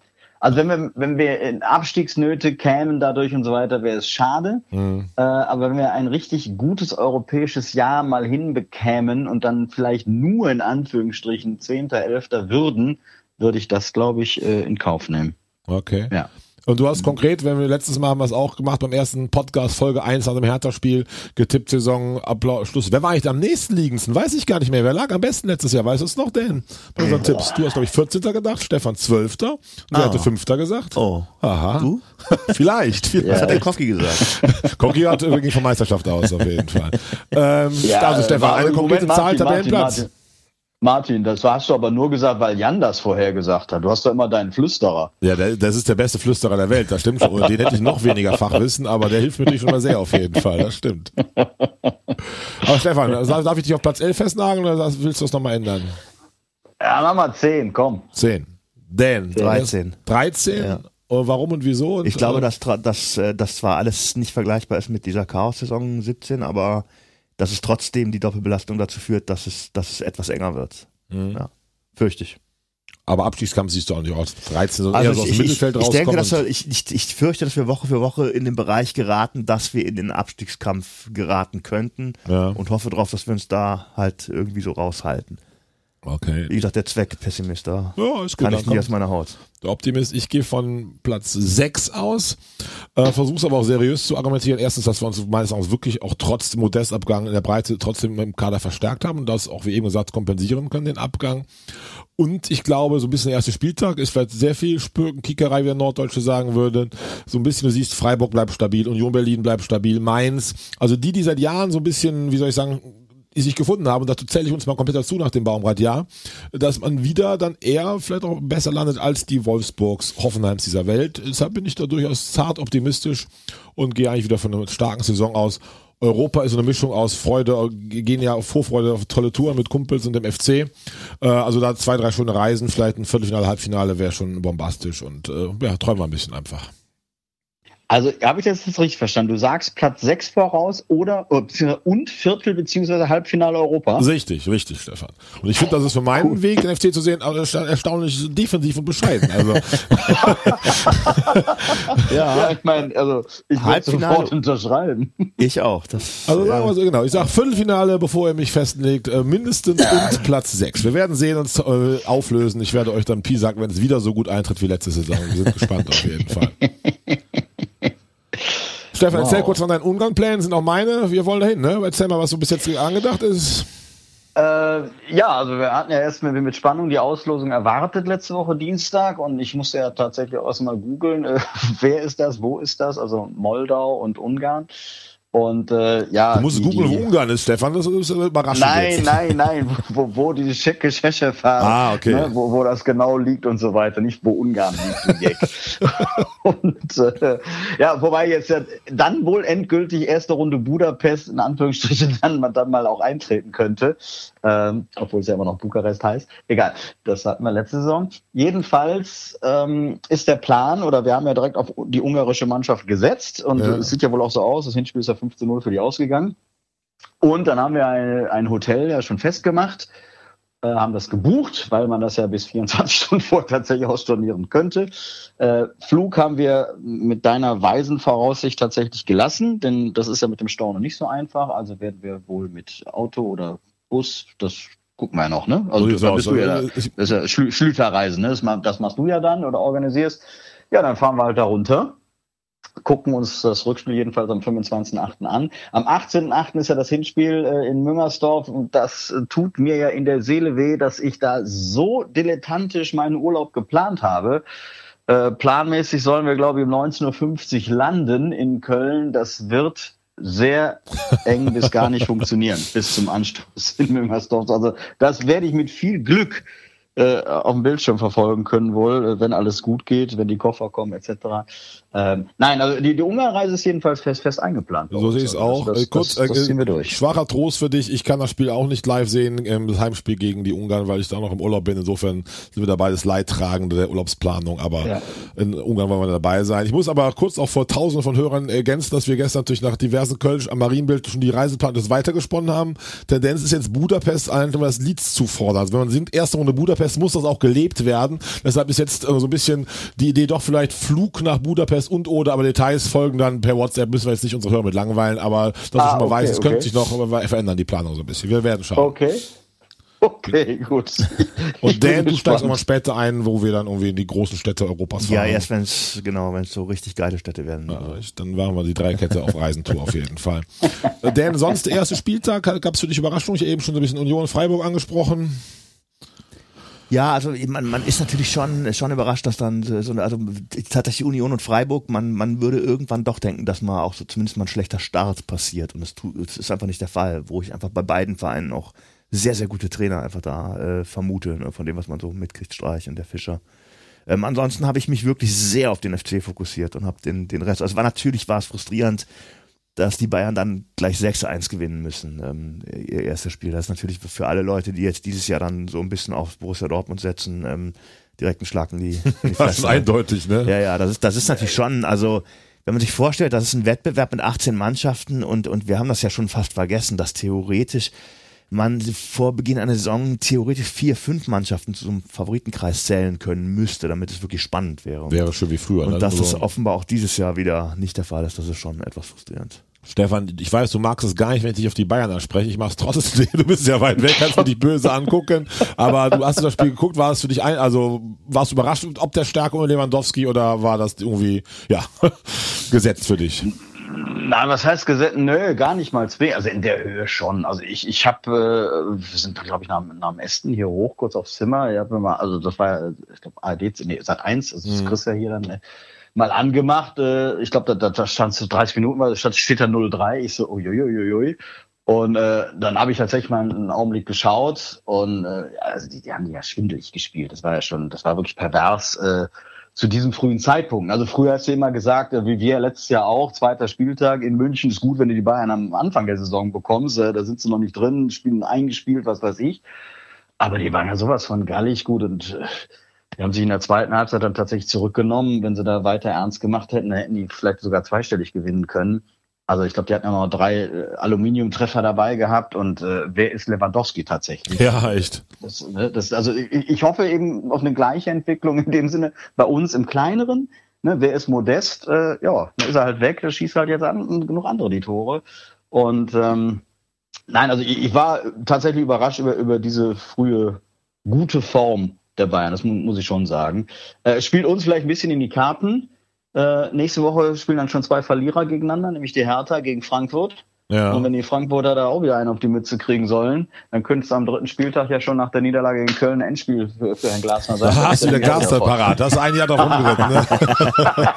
Also wenn wir, wenn wir in Abstiegsnöte kämen dadurch und so weiter, wäre es schade. Mhm. Äh, aber wenn wir ein richtig gutes europäisches Jahr mal hinbekämen und dann vielleicht nur in Anführungsstrichen Zehnter, Elfter würden, würde ich das, glaube ich, äh, in Kauf nehmen. Okay. Ja. Und du hast konkret, wenn wir letztes Mal haben wir es auch gemacht, beim ersten Podcast Folge 1 nach dem Hertha-Spiel, getippt Saison, Applaus, Schluss. Wer war eigentlich am nächsten liegendsten? Weiß ich gar nicht mehr. Wer lag am besten letztes Jahr? Weißt du es noch, denn? Bei unseren Tipps. Du hast, glaube ich, 14. gedacht, Stefan 12. Und ah. hatte 5. gesagt? Oh. Aha. Du? vielleicht. vielleicht. Was hat der Koski gesagt? Koski hat wirklich von Meisterschaft aus, auf jeden Fall. Ähm, ja, also Stefan, eine konkrete Zahl, Tabellenplatz. Martin, das hast du aber nur gesagt, weil Jan das vorher gesagt hat. Du hast doch immer deinen Flüsterer. Ja, das ist der beste Flüsterer der Welt, das stimmt schon. Den hätte ich noch weniger Fachwissen, aber der hilft mir natürlich schon mal sehr auf jeden Fall, das stimmt. Aber Stefan, darf ich dich auf Platz 11 festnageln oder willst du das nochmal ändern? Ja, mach mal 10, komm. 10. Dan. 13. 13? Ja. Und warum und wieso? Und, ich glaube, dass, dass äh, das zwar alles nicht vergleichbar ist mit dieser Chaos-Saison 17, aber dass es trotzdem die Doppelbelastung dazu führt, dass es, dass es etwas enger wird. Mhm. Ja, fürchte ich. Aber Abstiegskampf siehst du auch nicht aus. 13 so also eher so aus dem Mittelfeld ich, ich denke, dass wir, ich, ich, ich fürchte, dass wir Woche für Woche in den Bereich geraten, dass wir in den Abstiegskampf geraten könnten ja. und hoffe darauf, dass wir uns da halt irgendwie so raushalten. Okay. Wie gesagt, der Zweck Pessimist, da ja, ist gut, kann ich nicht aus meiner Haut. Der Optimist, ich gehe von Platz 6 aus, äh, versuche es aber auch seriös zu argumentieren. Erstens, dass wir uns meines Erachtens wirklich auch trotz dem Modestabgang in der Breite trotzdem im Kader verstärkt haben und das auch, wie eben gesagt, kompensieren können, den Abgang. Und ich glaube, so ein bisschen der erste Spieltag ist vielleicht sehr viel Spürken, Kickerei, wie der Norddeutsche sagen würde. So ein bisschen, du siehst, Freiburg bleibt stabil, Union Berlin bleibt stabil, Mainz. Also die, die seit Jahren so ein bisschen, wie soll ich sagen, die sich gefunden haben, und dazu zähle ich uns mal komplett dazu nach dem Baumrad-Jahr, dass man wieder dann eher vielleicht auch besser landet als die Wolfsburgs, Hoffenheims dieser Welt. Deshalb bin ich da durchaus zart optimistisch und gehe eigentlich wieder von einer starken Saison aus. Europa ist so eine Mischung aus Freude, gehen ja auf Vorfreude auf tolle Touren mit Kumpels und dem FC. Äh, also da zwei, drei Stunden Reisen, vielleicht ein Viertelfinale, Halbfinale wäre schon bombastisch und äh, ja, träumen wir ein bisschen einfach. Also habe ich das jetzt richtig verstanden? Du sagst Platz 6 voraus oder und Viertel beziehungsweise Halbfinale Europa? Richtig, richtig, Stefan. Und ich finde, das ist für meinen cool. Weg, den FC zu sehen, erstaunlich defensiv und bescheiden. Also. ja. ja, ich meine, also ich würde sofort unterschreiben. Ich auch. Das, also sagen wir so genau. Ich sage Viertelfinale, bevor ihr mich festlegt, äh, mindestens und Platz 6. Wir werden sehen und äh, auflösen. Ich werde euch dann Pi sagen, wenn es wieder so gut eintritt wie letzte Saison. Wir sind gespannt auf jeden Fall. Stefan, wow. erzähl kurz von deinen Ungarn-Plänen, sind auch meine. Wir wollen dahin, ne? Erzähl mal, was so bis jetzt angedacht ist. Äh, ja, also wir hatten ja erst mit Spannung die Auslosung erwartet letzte Woche Dienstag und ich musste ja tatsächlich auch erstmal googeln, äh, wer ist das, wo ist das, also Moldau und Ungarn. Und äh, ja. Du musst googeln, wo Ungarn ist, Stefan, das ist überraschend. Nein, jetzt. nein, nein, wo, wo die tschechische fahren, ah, okay. ne, wo, wo das genau liegt und so weiter, nicht wo Ungarn liegt. und äh, ja, wobei jetzt ja dann wohl endgültig erste Runde Budapest in Anführungsstrichen dann, dann mal auch eintreten könnte ähm, obwohl es ja immer noch Bukarest heißt. Egal, das hatten wir letzte Saison. Jedenfalls ähm, ist der Plan, oder wir haben ja direkt auf die ungarische Mannschaft gesetzt und ja. es sieht ja wohl auch so aus, das Hinspiel ist ja 15-0 für die ausgegangen. Und dann haben wir ein, ein Hotel ja schon festgemacht, äh, haben das gebucht, weil man das ja bis 24 Stunden vor tatsächlich ausstornieren könnte. Äh, Flug haben wir mit deiner weisen Voraussicht tatsächlich gelassen, denn das ist ja mit dem Stau noch nicht so einfach. Also werden wir wohl mit Auto oder Bus, das gucken wir ja noch, ne? Also so bist du ja, das ist ja Schlü Schlüterreisen, ne? Das, das machst du ja dann oder organisierst. Ja, dann fahren wir halt da runter gucken uns das Rückspiel jedenfalls am 25.8. an. Am 18.8. ist ja das Hinspiel äh, in Müngersdorf und das äh, tut mir ja in der Seele weh, dass ich da so dilettantisch meinen Urlaub geplant habe. Äh, planmäßig sollen wir, glaube ich, um 19.50 Uhr landen in Köln. Das wird sehr eng bis gar nicht funktionieren bis zum Anstoß in Müngersdorf. Also das werde ich mit viel Glück äh, auf dem Bildschirm verfolgen können wohl, äh, wenn alles gut geht, wenn die Koffer kommen etc. Ähm, nein, also die, die Ungarn-Reise ist jedenfalls fest, fest eingeplant. So sehe ich es Also auch. Das, Äh, Kurz, das, das äh, ziehen wir durch. schwacher Trost für dich. Ich kann das Spiel auch nicht live sehen, das Heimspiel gegen die Ungarn, weil ich da noch im Urlaub bin. Insofern sind wir dabei, das Leidtragende der Urlaubsplanung. Aber Ja. in Ungarn wollen wir dabei sein. Ich muss aber kurz auch vor Tausenden von Hörern ergänzen, dass wir gestern natürlich nach diversen Kölsch am Marienbild schon die Reiseplan das weitergesponnen haben. Tendenz ist jetzt Budapest, eigentlich das Lied zu fordern. Also wenn man singt erste Runde Budapest, muss das auch gelebt werden. Deshalb ist jetzt äh, so ein bisschen die Idee doch vielleicht Flug nach Budapest und oder, aber Details folgen dann per WhatsApp. Müssen wir jetzt nicht unsere Hörer mit langweilen, aber dass du Ah, schon mal okay, weißt, es könnte okay. sich noch verändern, die Planung so ein bisschen. Wir werden schauen. Okay. Okay, gut. Und Dan, du steigst nochmal später ein, wo wir dann irgendwie in die großen Städte Europas fahren. Ja, erst wenn es genau, wenn es so richtig geile Städte werden. Ja, Dann machen wir die Dreikette auf Reisentour auf jeden Fall. Dan, sonst der erste Spieltag, gab es für dich Überraschungen? Ich habe eben schon so ein bisschen Union Freiburg angesprochen. Ja, also man, man ist natürlich schon, schon überrascht, dass dann so also tatsächlich Union und Freiburg, man, man würde irgendwann doch denken, dass mal auch so zumindest mal ein schlechter Start passiert. Und das, das ist einfach nicht der Fall, wo ich einfach bei beiden Vereinen auch sehr, sehr gute Trainer einfach da äh, vermute, ne, von dem, was man so mitkriegt, Streich und der Fischer. Ähm, ansonsten habe ich mich wirklich sehr auf den FC fokussiert und habe den, den Rest. Also war natürlich war es frustrierend, dass die Bayern dann gleich 6-1 gewinnen müssen, ähm, ihr erstes Spiel. Das ist natürlich für alle Leute, die jetzt dieses Jahr dann so ein bisschen auf Borussia Dortmund setzen, ähm, direkt einen Schlag in die, in die Das ist Fresse. eindeutig, ne? Ja, ja, das ist, das ist natürlich schon, also wenn man sich vorstellt, das ist ein Wettbewerb mit 18 Mannschaften und, und wir haben das ja schon fast vergessen, dass theoretisch man vor Beginn einer Saison theoretisch vier, fünf Mannschaften zum Favoritenkreis zählen können müsste, damit es wirklich spannend wäre. Wäre schön wie früher. und ne? dass das Also, offenbar auch dieses Jahr wieder nicht der Fall ist, das ist schon etwas frustrierend. Stefan, ich weiß, du magst es gar nicht, wenn ich dich auf die Bayern anspreche. Ich mach's trotzdem. Du bist ja weit weg, kannst mir dich böse angucken. Aber du hast das Spiel geguckt, war es für dich ein, also warst du überrascht, ob der Stärke ohne Lewandowski oder war das irgendwie, ja, gesetzt für dich? Nein, was heißt gesetzt? Nö, gar nicht mal zwingend. Also in der Höhe schon. Also ich, ich habe, äh, wir sind, glaube ich, nach, nach dem Esten hier hoch, kurz aufs Zimmer. Ich hab mir mal, also das war, ja, ich glaube, ARD, nee, Sat 1, also das kriegst du ja hier dann äh, mal angemacht. Äh, ich glaube, da, da, da stand so 30 Minuten, weil stand, steht da 03. Ich so, uiuiuiui. Und äh, dann habe ich tatsächlich mal einen Augenblick geschaut und äh, also die, die haben ja schwindelig gespielt. Das war ja schon, das war wirklich pervers äh, zu diesem frühen Zeitpunkt. Also früher hast du immer gesagt, äh, wie wir letztes Jahr auch, zweiter Spieltag in München ist gut, wenn du die Bayern am Anfang der Saison bekommst. Äh, da sind sie noch nicht drin, spielen eingespielt, was weiß ich. Aber die waren ja sowas von gallig gut und äh, die haben sich in der zweiten Halbzeit dann tatsächlich zurückgenommen. Wenn sie da weiter ernst gemacht hätten, dann hätten die vielleicht sogar zweistellig gewinnen können. Also ich glaube, die hatten ja noch drei äh, Aluminiumtreffer dabei gehabt und äh, wer ist Lewandowski tatsächlich? Ja, echt. Das, ne, das, also ich, ich hoffe eben auf eine gleiche Entwicklung in dem Sinne bei uns im Kleineren. Ne, wer ist modest? Äh, ja, dann ist er halt weg, schießt halt jetzt an, und genug andere die Tore. Und ähm, nein, also ich, ich war tatsächlich überrascht über, über diese frühe gute Form der Bayern, das mu muss ich schon sagen. Äh, spielt uns vielleicht ein bisschen in die Karten. Äh, nächste Woche spielen dann schon zwei Verlierer gegeneinander, nämlich die Hertha gegen Frankfurt. Ja. Und wenn die Frankfurter da auch wieder einen auf die Mütze kriegen sollen, dann könnte es am dritten Spieltag ja schon nach der Niederlage in Köln ein Endspiel für, für Herrn Glasner sein. Da hast du der Glasner parat. Das ist ein Jahr doch rumgeritten. Ne?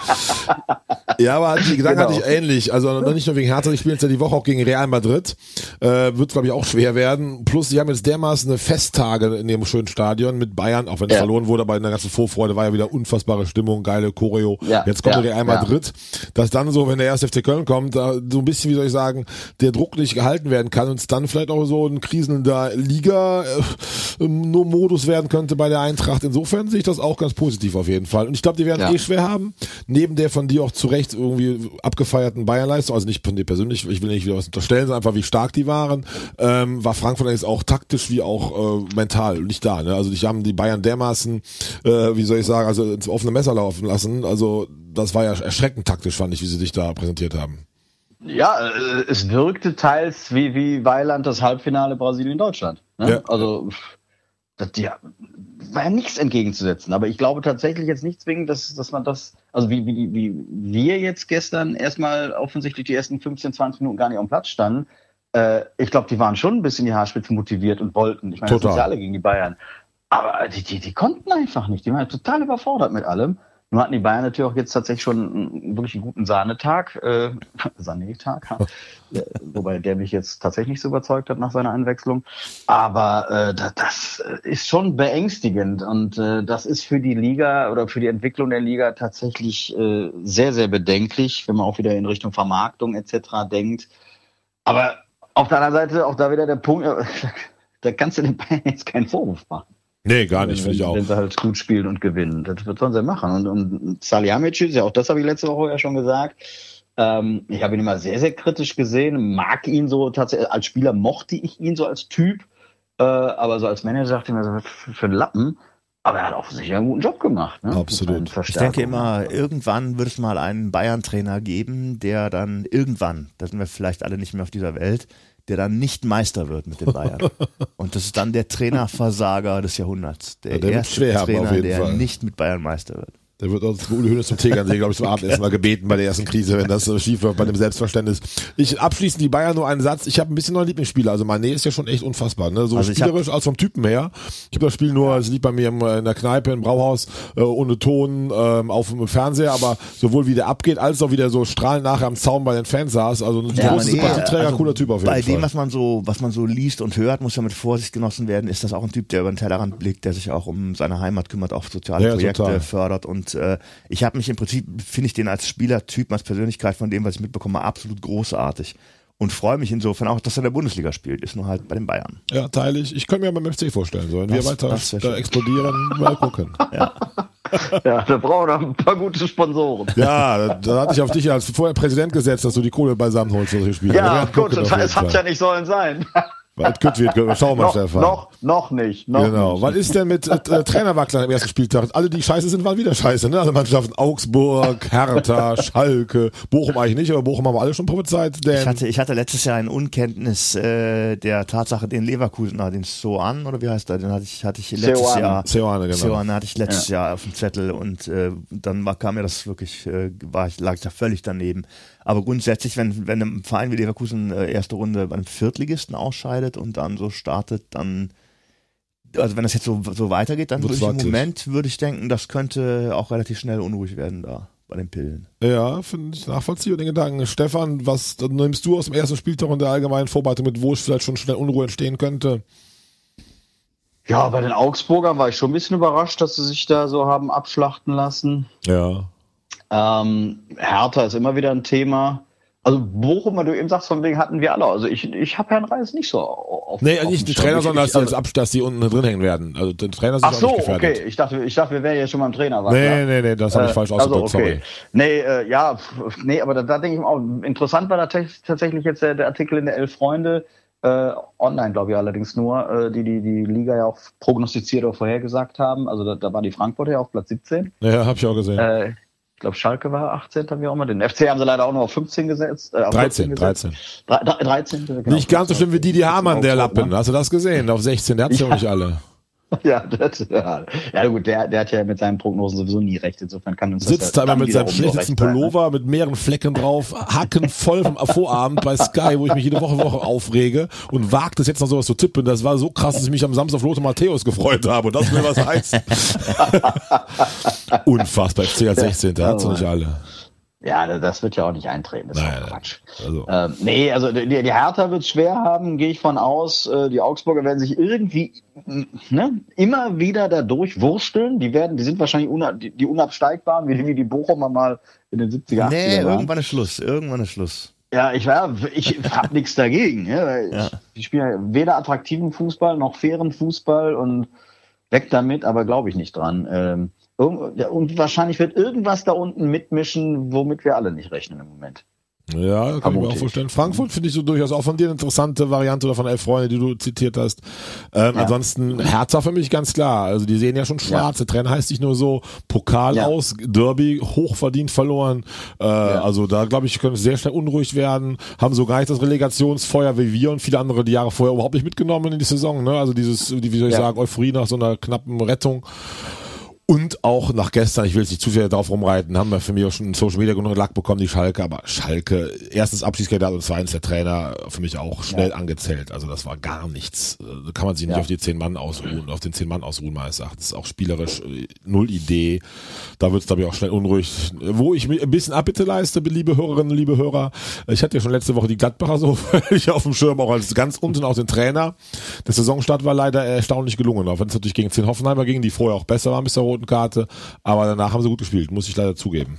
ja, aber die Gedanken Genau. hatte ich ähnlich. Also nicht nur wegen Hertha, die spielen jetzt ja die Woche auch gegen Real Madrid. Äh, wird, glaube ich, auch schwer werden. Plus, die haben jetzt dermaßen eine Festtage in dem schönen Stadion mit Bayern, auch wenn es Ja. verloren wurde, aber in der ganzen Vorfreude war ja wieder unfassbare Stimmung, geile Choreo. Ja, Jetzt kommt Real. Madrid. Dass dann so, wenn der erste FC Köln kommt, so ein bisschen, wie soll ich sagen, der Druck nicht gehalten werden kann und es dann vielleicht auch so ein kriselnder Liga äh, nur Modus werden könnte bei der Eintracht. Insofern sehe ich das auch ganz positiv auf jeden Fall. Und ich glaube, die werden Ja. eh schwer haben. Neben der von dir auch zu Recht irgendwie abgefeierten Bayernleistung, also nicht von dir persönlich, ich will nicht wieder was unterstellen, sondern einfach wie stark die waren, ähm, war Frankfurt jetzt auch taktisch wie auch äh, mental nicht da. Ne? Also die haben die Bayern dermaßen, äh, wie soll ich sagen, also ins offene Messer laufen lassen. Also das war ja erschreckend taktisch, fand ich, wie sie sich da präsentiert haben. Ja, äh, es wirkte teils wie, wie Weiland das Halbfinale Brasilien-Deutschland. Ne? Ja. Also, das, ja, war ja nichts entgegenzusetzen. Aber ich glaube tatsächlich jetzt nicht zwingend, dass, dass man das, also wie, wie, wie wir jetzt gestern erstmal offensichtlich die ersten 15, 20 Minuten gar nicht am Platz standen. Äh, ich glaube, die waren schon ein bisschen die Haarspitze motiviert und wollten. Ich meine, das sind ja alle gegen die Bayern. Aber die, die, die konnten einfach nicht. Die waren total überfordert mit allem. Nun hatten die Bayern natürlich auch jetzt tatsächlich schon einen, wirklich einen guten Sahnetag, äh, Sahnetag, ja. wobei der mich jetzt tatsächlich nicht so überzeugt hat nach seiner Einwechslung. Aber äh, das, das ist schon beängstigend und äh, das ist für die Liga oder für die Entwicklung der Liga tatsächlich äh, sehr, sehr bedenklich, wenn man auch wieder in Richtung Vermarktung etc. denkt. Aber auf der anderen Seite auch da wieder der Punkt, äh, da kannst du den Bayern jetzt keinen Vorwurf machen. Nee, gar nicht, finde ich auch. Wenn sie halt gut spielen und gewinnen. Das wird sollen sie machen. Und, und Salihamidzic, ja auch das habe ich letzte Woche ja schon gesagt, ähm, ich habe ihn immer sehr, sehr kritisch gesehen, mag ihn so tatsächlich, als Spieler mochte ich ihn so als Typ, äh, aber so als Manager dachte ich mir so, für, für einen Lappen. Aber er hat auch sicher einen guten Job gemacht. Ne? Absolut. Ich denke immer, irgendwann wird es mal einen Bayern-Trainer geben, der dann irgendwann, da sind wir vielleicht alle nicht mehr auf dieser Welt, der dann nicht Meister wird mit den Bayern. Und das ist dann der Trainerversager des Jahrhunderts. Der, Ja, der erste Trainer, der Fall. nicht mit Bayern Meister wird. Der wird uns Uli Hoeneß zum Tegernsee, glaube ich, zum Abendessen mal gebeten bei der ersten Krise, wenn das so schief läuft bei dem Selbstverständnis. Ich abschließend die Bayern nur einen Satz. Ich habe ein bisschen neuen Lieblingsspieler. Also Mané ist ja schon echt unfassbar. Ne? So Also spielerisch als vom Typen her. Ich habe das Spiel nur, es liegt bei mir im, in der Kneipe im Brauhaus äh, ohne Ton ähm, auf dem Fernseher, aber sowohl wie der abgeht, als auch wie der so strahlend nachher am Zaun bei den Fans saß. Also ein Ja, großes Sympathieträger, also cooler Typ auf jeden Bei Fall. dem, was man so, was man so liest und hört, muss ja mit Vorsicht genossen werden, ist das auch ein Typ, der über den Tellerrand blickt, der sich auch um seine Heimat kümmert, auch soziale Ja, Projekte total. fördert. Und äh, ich habe mich im Prinzip, finde ich den als Spielertyp, als Persönlichkeit von dem, was ich mitbekomme, absolut großartig. Und freue mich insofern auch, dass er in der Bundesliga spielt, ist nur halt bei den Bayern. Ja, teile ich. Ich könnte mir beim FC vorstellen, sollen wir Das- weiter das da explodieren, mal gucken. Ja, da brauchen wir noch ein paar gute Sponsoren. Ja, da, da hatte ich auf dich als vorher Präsident gesetzt, dass du die Kohle beisammen holst für solche Spiele. Ja, gut, jeden es hat ja nicht sollen sein. Was gut wird, schauen wir mal, noch, Stefan. noch, noch nicht. Noch Genau. nicht. Was ist denn mit äh, Trainerwacklern im ersten Spieltag? Alle, die scheiße sind, waren wieder scheiße. Ne? Also Mannschaften Augsburg, Hertha, Schalke, Bochum eigentlich nicht, aber Bochum haben wir alle schon prophezeit. Denn Ich hatte, ich hatte letztes Jahr ein Unkenntnis äh, der Tatsache, den Leverkusener, den Soan, oder wie heißt der, den hatte ich, hatte ich letztes Seoane. Jahr. Seoane, genau. Seoane hatte ich letztes Jahr auf dem Zettel und äh, dann war, kam mir das wirklich, äh, war ich, lag ich da völlig daneben. Aber grundsätzlich, wenn, wenn ein Verein wie Leverkusen äh, erste Runde bei einem Viertligisten ausscheidet und dann so startet, dann also wenn das jetzt so, so weitergeht, dann würde ich im. Moment würde ich denken, das könnte auch relativ schnell unruhig werden da bei den Pillen. ja, finde ich nachvollziehbar den Gedanken. Stefan, was nimmst du aus dem ersten Spieltag und der allgemeinen Vorbereitung mit, wo es vielleicht schon schnell Unruhe entstehen könnte? Ja, bei den Augsburgern war ich schon ein bisschen überrascht, dass sie sich da so haben abschlachten lassen. Ja. Ähm, Hertha ist immer wieder ein Thema. Also Bochum, weil du eben sagst, von wegen hatten wir alle. Also ich, ich habe Herrn Reis nicht so auf Nee, auf nicht die. Trainer, sondern dass, die, als dass die unten drin hängen werden. Also der Trainer ist Ach so, okay. Ich dachte, ich dachte, wir wären ja schon beim Trainer. war Nee, nee, nee, das habe ich Äh, falsch also, ausgedrückt, okay. Nee, äh, ja, nee, aber da, da denke ich mir auch, interessant war da tatsächlich jetzt der, der Artikel in der Elf Freunde, äh, online glaube ich allerdings nur, äh, die, die die Liga ja auch prognostiziert oder vorhergesagt haben. Also da, da war die Frankfurter ja auf Platz 17. sorry. Ja, habe ich auch gesehen. Äh, ich glaube, Schalke war 18. wie auch immer. Den FC haben sie leider auch nur auf 15 gesetzt. Äh, auf 13, 14 gesetzt. 13. Drei- drei- 13. Genau. Nicht ganz so schlimm wie Didi Hamann, der Lappen. ne? Hast du das gesehen? Auf 16, der hat's ja, Ja. auch nicht alle. Ja, das, ja. ja gut, der, der hat ja mit seinen Prognosen sowieso nie recht. Insofern kann uns Sitzt da immer mit seinem schlechtesten sein, ne? Pullover mit mehreren Flecken drauf, Hacken voll vom Vorabend bei Sky, wo ich mich jede Woche, Woche aufrege und wagt es jetzt noch sowas zu tippen. Das war so krass, dass ich mich am Samstag auf Lothar Matthäus gefreut habe und das will was heißen. Unfassbar, FC als 16. Der hat's noch nicht alle. Ja, das wird ja auch nicht eintreten. Das ist. Quatsch. Also, Ähm, nee, also die, die Hertha wird schwer haben, gehe ich von aus. Äh, die Augsburger werden sich irgendwie ne, immer wieder da durchwursteln. Die werden, die sind wahrscheinlich una, die, die unabsteigbaren, wie, wie die Bochumer mal in den 70er, 80er Nee, waren. irgendwann ist Schluss, irgendwann ist Schluss. Ja, ich war, ich hab nichts dagegen. Ja, weil Ja. ich, die spielen ja weder attraktiven Fußball noch fairen Fußball und weg damit, aber glaube ich nicht dran. Ähm, ja, und wahrscheinlich wird irgendwas da unten mitmischen, womit wir alle nicht rechnen im Moment. ja, kann ich mir auch vorstellen. Frankfurt finde ich so durchaus auch von dir eine interessante Variante oder von elf Freunde, die du zitiert hast. Ähm, Ja. Ansonsten Hertha für mich ganz klar. Also die sehen ja schon schwarz. Der Trainer heißt nicht nur so Pokal Ja. aus, Derby hochverdient verloren. Äh, Also da glaube ich, können sehr schnell unruhig werden. Haben so gar nicht das Relegationsfeuer wie wir und viele andere die Jahre vorher überhaupt nicht mitgenommen in die Saison. Ne? Also dieses, die, wie soll ich Ja. sagen, Euphorie nach so einer knappen Rettung. Und auch nach gestern, ich will jetzt nicht zu viel darauf rumreiten, haben wir für mich auch schon Social Media genug Lack bekommen, die Schalke, aber Schalke, erstens Abschiedskandidat und zweitens der Trainer für mich auch schnell ja. angezählt. Also das war gar nichts. Da kann man sich nicht ja. auf die zehn Mann ausruhen, auf den zehn Mann ausruhen, meines Erachtens. Auch spielerisch äh, null Idee. Da wird es, glaube ich, auch schnell unruhig. Wo ich mir ein bisschen Abbitte leiste, liebe Hörerinnen, liebe Hörer, ich hatte ja schon letzte Woche die Gladbacher so völlig auf dem Schirm, auch als ganz unten auch den Trainer. Der Saisonstart war leider erstaunlich gelungen, auch wenn es natürlich gegen 10 Hoffenheimer ging, die vorher auch besser waren bis zur roten Karte. Aber danach haben sie gut gespielt, muss ich leider zugeben.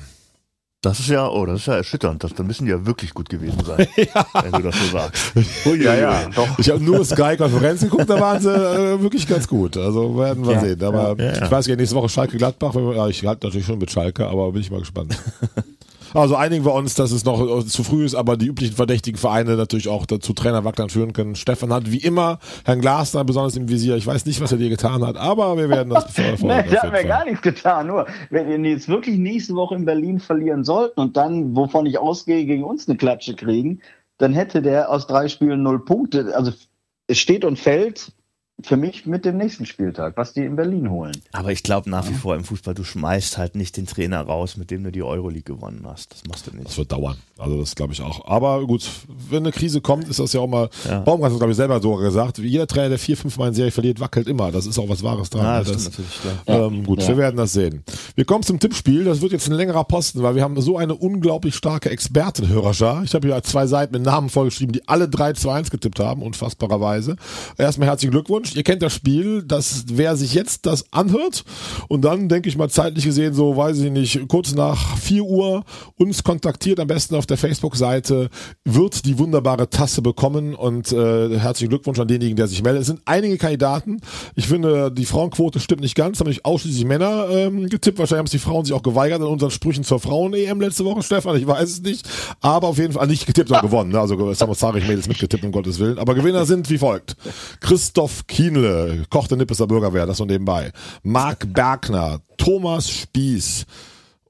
Das ist ja, oh, das ist ja erschütternd. Das, dann müssen die ja wirklich gut gewesen sein, ja. wenn du das so sagst. Ui, ja, ja, doch. Ich habe nur Sky-Konferenz geguckt, da waren sie äh, wirklich ganz gut. Also werden wir ja, sehen. Aber ja, ja. ich weiß ja, nächste Woche Schalke Gladbach. Ich halte natürlich schon mit Schalke, aber bin ich mal gespannt. Also einigen wir uns, dass es noch äh, zu früh ist, aber die üblichen verdächtigen Vereine natürlich auch dazu Trainerwacklern führen können. Stefan hat wie immer Herrn Glasner besonders im Visier. Ich weiß nicht, was er dir getan hat, aber wir werden das verfolgen. Nein, der hat mir gar nichts getan. Nur, wenn wir jetzt wirklich nächste Woche in Berlin verlieren sollten und dann, wovon ich ausgehe, gegen uns eine Klatsche kriegen, dann hätte der aus drei Spielen null Punkte. Also es steht und fällt für mich mit dem nächsten Spieltag, was die in Berlin holen. Aber ich glaube nach wie vor im Fußball, du schmeißt halt nicht den Trainer raus, mit dem du die Euroleague gewonnen hast. Das machst du nicht. Das wird dauern. Also das glaube ich auch. Aber gut, wenn eine Krise kommt, ist das ja auch mal, ja. Baumgart hat glaube ich selber so gesagt, jeder Trainer, der vier, fünf Mal in Serie verliert, wackelt immer. Das ist auch was Wahres dran. Ja, das, das ähm, gut, ja. wir werden das sehen. Wir kommen zum Tippspiel. Das wird jetzt ein längerer Posten, weil wir haben so eine unglaublich starke Expertenhörerschar. Ich habe hier zwei Seiten mit Namen vollgeschrieben, die alle 3 zu 1 getippt haben, unfassbarerweise. Erstmal herzlichen Glückwunsch. Ihr kennt das Spiel, dass wer sich jetzt das anhört und dann, denke ich mal, zeitlich gesehen, so weiß ich nicht, kurz nach 4 Uhr uns kontaktiert, am besten auf der Facebook-Seite, wird die wunderbare Tasse bekommen und äh, herzlichen Glückwunsch an denjenigen, der sich meldet. Es sind einige Kandidaten. Ich finde, die Frauenquote stimmt nicht ganz, haben nicht ausschließlich Männer ähm, getippt. Wahrscheinlich haben es die Frauen sich auch geweigert an unseren Sprüchen zur Frauen-EM letzte Woche, Stefan. Ich weiß es nicht. Aber auf jeden Fall nicht getippt, sondern gewonnen. Ne? Also Samosarich-Mädels mitgetippt, um Gottes Willen. Aber Gewinner sind wie folgt. Christoph Kienle, Koch der Nippeser Bürgerwehr, das so nebenbei. Marc Bergner, Thomas Spieß,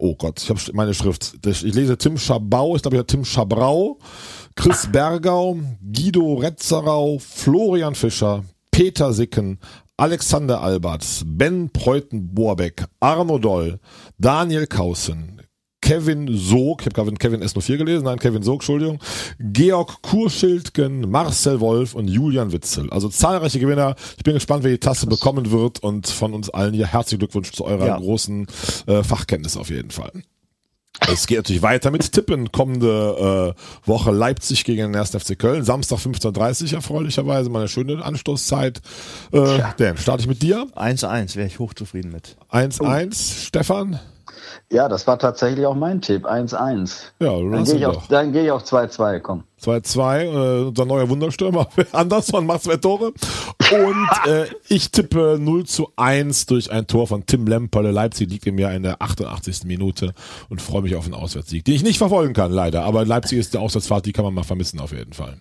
Oh Gott, ich habe meine Schrift. Ich lese Tim Schabau, ich glaube ja Tim Schabrau, Chris Bergau, Guido Retzerau, Florian Fischer, Peter Sicken, Alexander Alberts, Ben Preuten-Borbeck, Arno Doll, Daniel Kausen, Kevin Sog, ich habe gerade Kevin S04 gelesen, nein, Kevin Sog, Entschuldigung, Georg Kurschildgen, Marcel Wolf und Julian Witzel. Also zahlreiche Gewinner. Ich bin gespannt, wer die Tasse bekommen wird und von uns allen hier herzlichen Glückwunsch zu eurer ja. großen äh, Fachkenntnis auf jeden Fall. Es geht natürlich weiter mit Tippen. Kommende äh, Woche Leipzig gegen den 1. FC Köln. Samstag 15.30 Uhr erfreulicherweise. Meine schöne Anstoßzeit. Äh, ja. Dan, starte ich mit dir. 1-1, wäre ich hochzufrieden mit. 1-1, oh. Stefan. Ja, das war tatsächlich auch mein Tipp. 1-1. Ja, dann gehe ich, dann geh ich auf 2-2, komm. 2-2, äh, unser neuer Wunderstürmer Andersson macht zwei Tore. Und äh, ich tippe 0 zu 1 durch ein Tor von Tim Lemperle. Leipzig liegt mir in der 88. Minute und freue mich auf einen Auswärtssieg, den ich nicht verfolgen kann, leider. Aber Leipzig ist der Auswärtsfahrt, die kann man mal vermissen auf jeden Fall.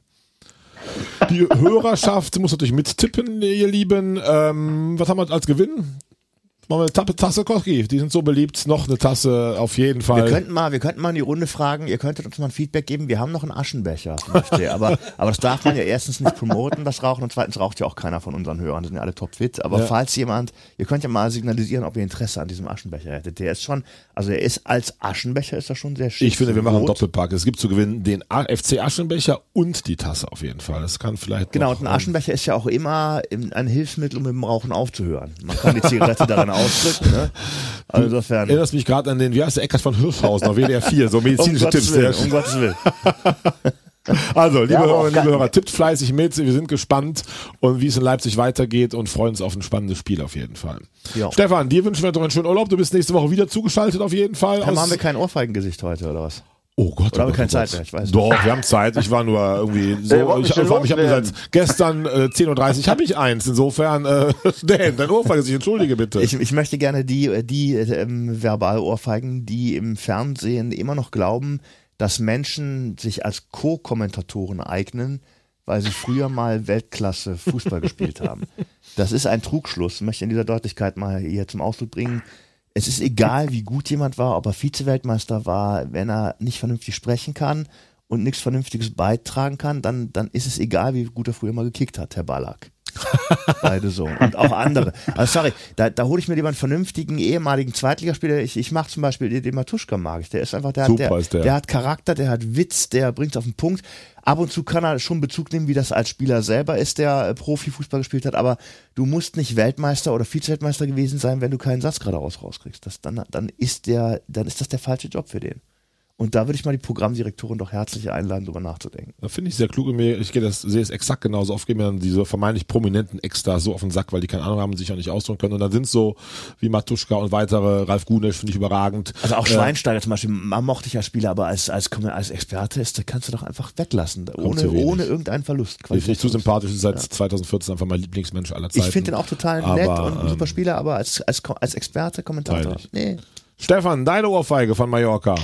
Die Hörerschaft muss natürlich mittippen, ihr Lieben. Ähm, was haben wir als Gewinn? Machen wir eine Tasse Koski. Die sind so beliebt. Noch eine Tasse auf jeden Fall. Wir könnten mal, wir könnten mal in die Runde fragen. Ihr könntet uns mal ein Feedback geben. Wir haben noch einen Aschenbecher. aber, aber das darf man ja erstens nicht promoten, das Rauchen. Und zweitens raucht ja auch keiner von unseren Hörern. Die sind ja alle topfit. Aber ja. falls jemand, ihr könnt ja mal signalisieren, ob ihr Interesse an diesem Aschenbecher hättet. Der ist schon, also er ist als Aschenbecher ist er schon sehr schick. Ich finde, wir machen einen Doppelpack. Es gibt zu gewinnen den FC Aschenbecher und die Tasse auf jeden Fall. Das kann vielleicht. Genau. Und ein Aschenbecher ist ja auch immer ein Hilfsmittel, um mit dem Rauchen aufzuhören. Man kann die Zigarette darin ausdrücken. Ne? Also insofern. Erinnerst mich gerade an den, wie heißt der Eckert von Hirschhausen auf WDR 4, so medizinische um Tipps. Willen, um Gottes Willen. Also, liebe ja, Hörerinnen, liebe Hörer, tippt fleißig mit. Wir sind gespannt und wie es in Leipzig weitergeht und freuen uns auf ein spannendes Spiel auf jeden Fall. Ja. Stefan, dir wünschen wir doch einen schönen Urlaub. Du bist nächste Woche wieder zugeschaltet auf jeden Fall. Dann haben wir kein Ohrfeigengesicht heute oder was? Oh Gott, Oder haben wir keine Zeit mehr, ich weiß Doch, nicht. wir haben Zeit. Ich war nur irgendwie so. Ich, ich, ich habe seit gestern äh, 10.30 Uhr habe ich eins. Insofern, äh, Dan, dein Ohrfeige sich entschuldige bitte. Ich, ich möchte gerne die, die ähm, Verbalohrfeigen, die im Fernsehen immer noch glauben, dass Menschen sich als Co-Kommentatoren eignen, weil sie früher mal Weltklasse Fußball gespielt haben. Das ist ein Trugschluss, möchte ich in dieser Deutlichkeit mal hier zum Ausdruck bringen es ist egal, wie gut jemand war, ob er Vize-Weltmeister war, wenn er nicht vernünftig sprechen kann und nichts Vernünftiges beitragen kann, dann, dann ist es egal, wie gut er früher mal gekickt hat, Herr Ballack. Beide so. Und auch andere. Also sorry, da, da hole ich mir lieber einen vernünftigen ehemaligen Zweitligaspieler. Ich, ich mache zum Beispiel den, Matuschka mag ich. Der ist einfach, der, hat, der, der. der hat Charakter, der hat Witz, der bringt auf den Punkt. Ab und zu kann er schon Bezug nehmen, wie das als Spieler selber ist, der äh, Profifußball gespielt hat, aber du musst nicht Weltmeister oder Vize-Weltmeister gewesen sein, wenn du keinen Satz geradeaus rauskriegst. Das, dann, dann ist der, dann ist das der falsche Job für den. Und da würde ich mal die Programmdirektorin doch herzlich einladen, drüber nachzudenken. Da finde ich sehr klug in mir. Ich gehe das, sehe es exakt genauso. Oft gehen mir dann diese vermeintlich prominenten Extras so auf den Sack, weil die keine Ahnung haben und sich auch nicht ausdrücken können. Und dann sind so wie Matuschka und weitere, Ralf Gunesch finde ich überragend. Also auch Äh, Schweinsteiger zum Beispiel, man mochte ich als Spieler, aber als, als, als Experte ist, da kannst du doch einfach weglassen, ohne, ohne irgendeinen Verlust. Finde ich zu sympathisch. Ist seit 2014 einfach mein Lieblingsmensch aller Zeiten. Ich finde den auch total Aber, nett und ein ähm, super Spieler, aber als, als, als Experte, Kommentator. Nee. Stefan, deine Ohrfeige von Mallorca.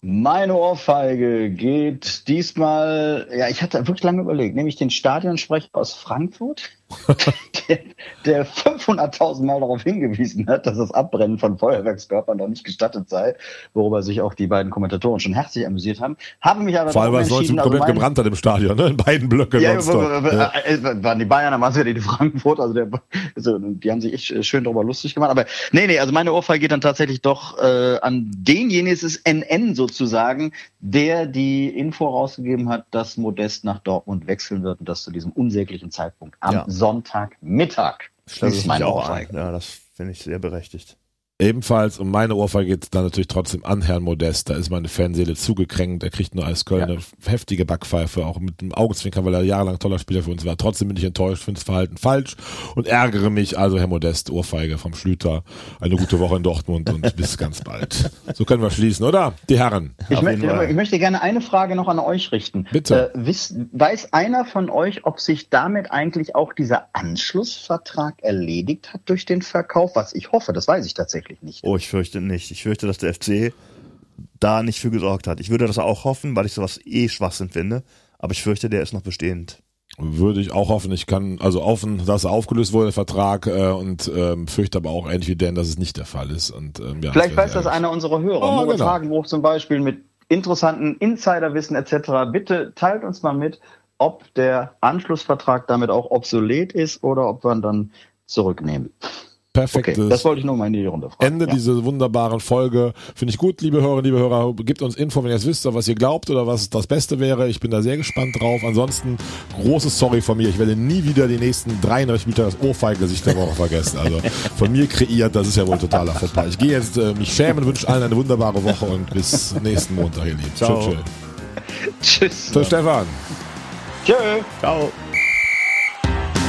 Meine Ohrfeige geht diesmal, ja, ich hatte wirklich lange überlegt, nämlich den Stadionsprecher aus Frankfurt, der, der 500.000 Mal darauf hingewiesen hat, dass das Abbrennen von Feuerwerkskörpern noch nicht gestattet sei, worüber sich auch die beiden Kommentatoren schon herzlich amüsiert haben. Habe mich aber Vor allem, weil es 19 entschieden, also komplett mein- gebrannt hat im Stadion, ne? in beiden Blöcken. ja. Ja. äh, äh, waren die Bayern, dann waren es ja die Frankfurt, also, der, also die haben sich echt äh, schön darüber lustig gemacht. Aber nee, nee, also meine Ohrfeige geht dann tatsächlich doch äh, an denjenigen, es ist NN sozusagen, der die Info rausgegeben hat, dass Modest nach Dortmund wechseln wird und das zu diesem unsäglichen Zeitpunkt am Ja. Sonntagmittag. Das Schließe ist ich mich auch. Ohrfeige. Ja, das finde ich sehr berechtigt. Ebenfalls, und meine Ohrfeige geht dann natürlich trotzdem an Herrn Modest. Da ist meine Fanseele zugekränkt. Er kriegt nur als Köln eine heftige Backpfeife, auch mit dem Augenzwinkern, weil er jahrelang toller Spieler für uns war. Trotzdem bin ich enttäuscht, finde das Verhalten falsch und ärgere mich. Also Herr Modest, Ohrfeige vom Schlüter. Eine gute Woche in Dortmund und bis ganz bald. So können wir schließen, oder? Die Herren. Ich, möchte, ich möchte gerne eine Frage noch an euch richten. Bitte. Äh, wisst, weiß einer von euch, ob sich damit eigentlich auch dieser Anschlussvertrag erledigt hat durch den Verkauf? Was ich hoffe, das weiß ich tatsächlich nicht. Oh, ich fürchte nicht. Ich fürchte, dass der FC da nicht für gesorgt hat. Ich würde das auch hoffen, weil ich sowas eh Schwachsinn finde. Aber ich fürchte, der ist noch bestehend. Würde ich auch hoffen. Ich kann also hoffen, dass er aufgelöst wurde, der Vertrag, äh, und ähm, fürchte aber auch ähnlich wie Dan, dass es nicht der Fall ist. Und, ähm, ja, Vielleicht wär weiß das einer unserer Hörer. Oh, Moritz genau. Hagenbruch zum Beispiel mit interessanten Insiderwissen etc. Bitte teilt uns mal mit, ob der Anschlussvertrag damit auch obsolet ist oder ob wir ihn dann zurücknehmen. Okay, Perfektes das wollte ich nur mal in die Runde fragen. Ende Ja. dieser wunderbaren Folge. Finde ich gut, liebe Hörer, liebe Hörer. Gebt uns Info, wenn ihr es wisst, was ihr glaubt oder was das Beste wäre. Ich bin da sehr gespannt drauf. Ansonsten großes Sorry von mir. Ich werde nie wieder die nächsten 33 Meter das Ohrfeigengesicht der Woche vergessen. Also von mir kreiert, das ist ja wohl totaler Fauxpas. Ich gehe jetzt äh, mich schämen, wünsche allen eine wunderbare Woche und bis nächsten Montag, ihr Lieben. Ciao. Tschüss, tschüss. Tschüss. Stefan. Tschö. Ciao.